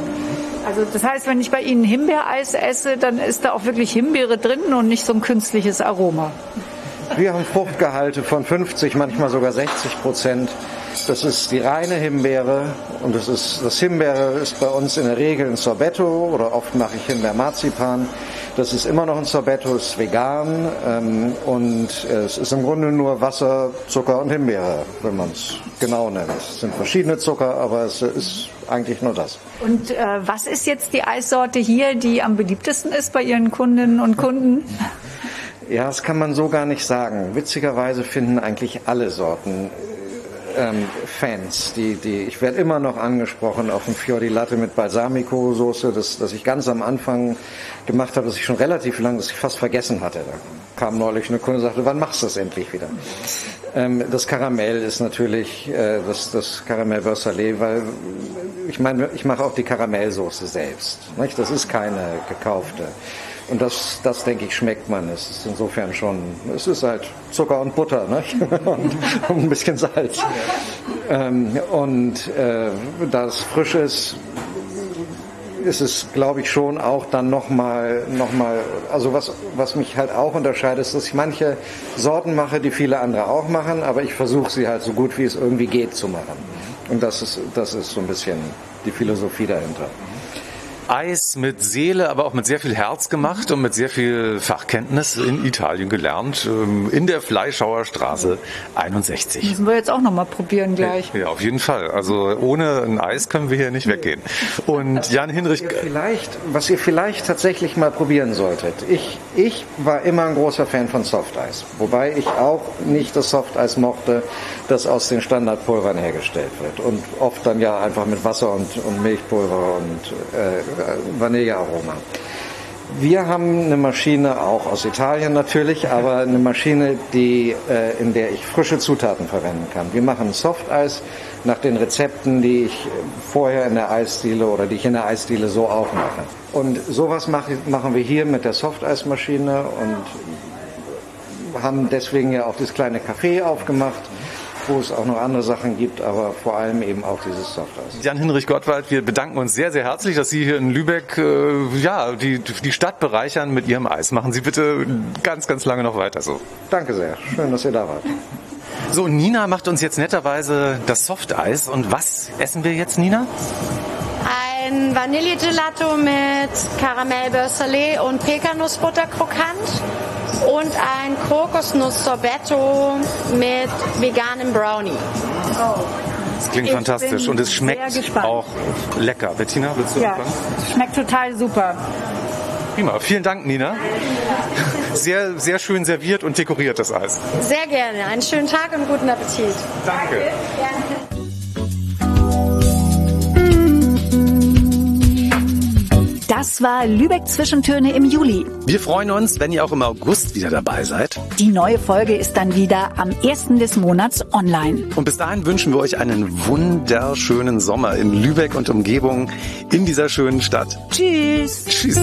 Also das heißt, wenn ich bei Ihnen Himbeereis esse, dann ist da auch wirklich Himbeere drin und nicht so ein künstliches Aroma. Wir haben Fruchtgehalte von 50, manchmal sogar 60 Prozent. Das ist die reine Himbeere und das ist das Himbeere ist bei uns in der Regel ein Sorbetto oder oft mache ich Himbeermarzipan. Das ist immer noch ein Sorbetto, ist vegan ähm, und es ist im Grunde nur Wasser, Zucker und Himbeere, wenn man es genau nennt. Es sind verschiedene Zucker, aber es ist eigentlich nur das. Und äh, was ist jetzt die Eissorte hier, die am beliebtesten ist bei Ihren Kundinnen und Kunden? Ja, das kann man so gar nicht sagen. Witzigerweise finden eigentlich alle Sorten ähm, Fans. Die, die, ich werde immer noch angesprochen auf ein Fiori Latte mit Balsamico-Soße, das, das ich ganz am Anfang gemacht habe, das ich schon relativ lang, das ich fast vergessen hatte. Da kam neulich eine Kunde und sagte, wann machst du das endlich wieder? Ähm, das Karamell ist natürlich äh, das, das Karamell Versailles, weil ich meine, ich mache auch die Karamellsoße selbst. Nicht? Das ist keine gekaufte. Und das, das denke ich, schmeckt man. Es ist insofern schon, es ist halt Zucker und Butter? Und, und ein bisschen Salz. Ähm, und äh, da es frisch ist, ist es, glaube ich, schon auch dann nochmal, noch mal, also was, was mich halt auch unterscheidet, ist, dass ich manche Sorten mache, die viele andere auch machen, aber ich versuche sie halt so gut wie es irgendwie geht zu machen. Und das ist, das ist so ein bisschen die Philosophie dahinter. Eis mit Seele, aber auch mit sehr viel Herz gemacht und mit sehr viel Fachkenntnis in Italien gelernt, ähm, in der Fleischhauer Straße 61. Müssen wir jetzt auch noch mal probieren gleich. Ja, auf jeden Fall. Also ohne ein Eis können wir hier nicht weggehen. Und Jan Hinrich... Vielleicht, was ihr vielleicht tatsächlich mal probieren solltet. Ich, ich war immer ein großer Fan von Softeis. Wobei ich auch nicht das Softeis mochte, das aus den Standardpulvern hergestellt wird. Und oft dann ja einfach mit Wasser und, und Milchpulver und äh, Vanillearoma. Wir haben eine Maschine, auch aus Italien natürlich, aber eine Maschine, die, äh, in der ich frische Zutaten verwenden kann. Wir machen Softeis nach den Rezepten, die ich vorher in der Eisdiele oder die ich in der Eisdiele so auch mache. Und sowas machen wir hier mit der Softeismaschine und haben deswegen ja auch das kleine Café aufgemacht wo es auch noch andere Sachen gibt, aber vor allem eben auch dieses Softeis. Jan-Hinrich Gottwald, wir bedanken uns sehr, sehr herzlich, dass Sie hier in Lübeck äh, ja, die, die Stadt bereichern mit Ihrem Eis. Machen Sie bitte ganz, ganz lange noch weiter so. Danke sehr. Schön, dass ihr da wart. So, Nina macht uns jetzt netterweise das Softeis. Und was essen wir jetzt, Nina? Ein Vanillegelato mit Karamell Beurre und Pekanussbutter krokant und ein Kokosnuss-Sorbetto mit veganem Brownie. Oh. Das klingt ich fantastisch und es schmeckt auch lecker. Bettina, willst du Ja, schmeckt total super. Prima, vielen Dank, Nina. Sehr, sehr schön serviert und dekoriert das Eis. Sehr gerne. Einen schönen Tag und guten Appetit. Danke. Danke. Das war Lübeck Zwischentöne im Juli. Wir freuen uns, wenn ihr auch im August wieder dabei seid. Die neue Folge ist dann wieder am 1. des Monats online. Und bis dahin wünschen wir euch einen wunderschönen Sommer in Lübeck und Umgebung in dieser schönen Stadt. Tschüss. Tschüss.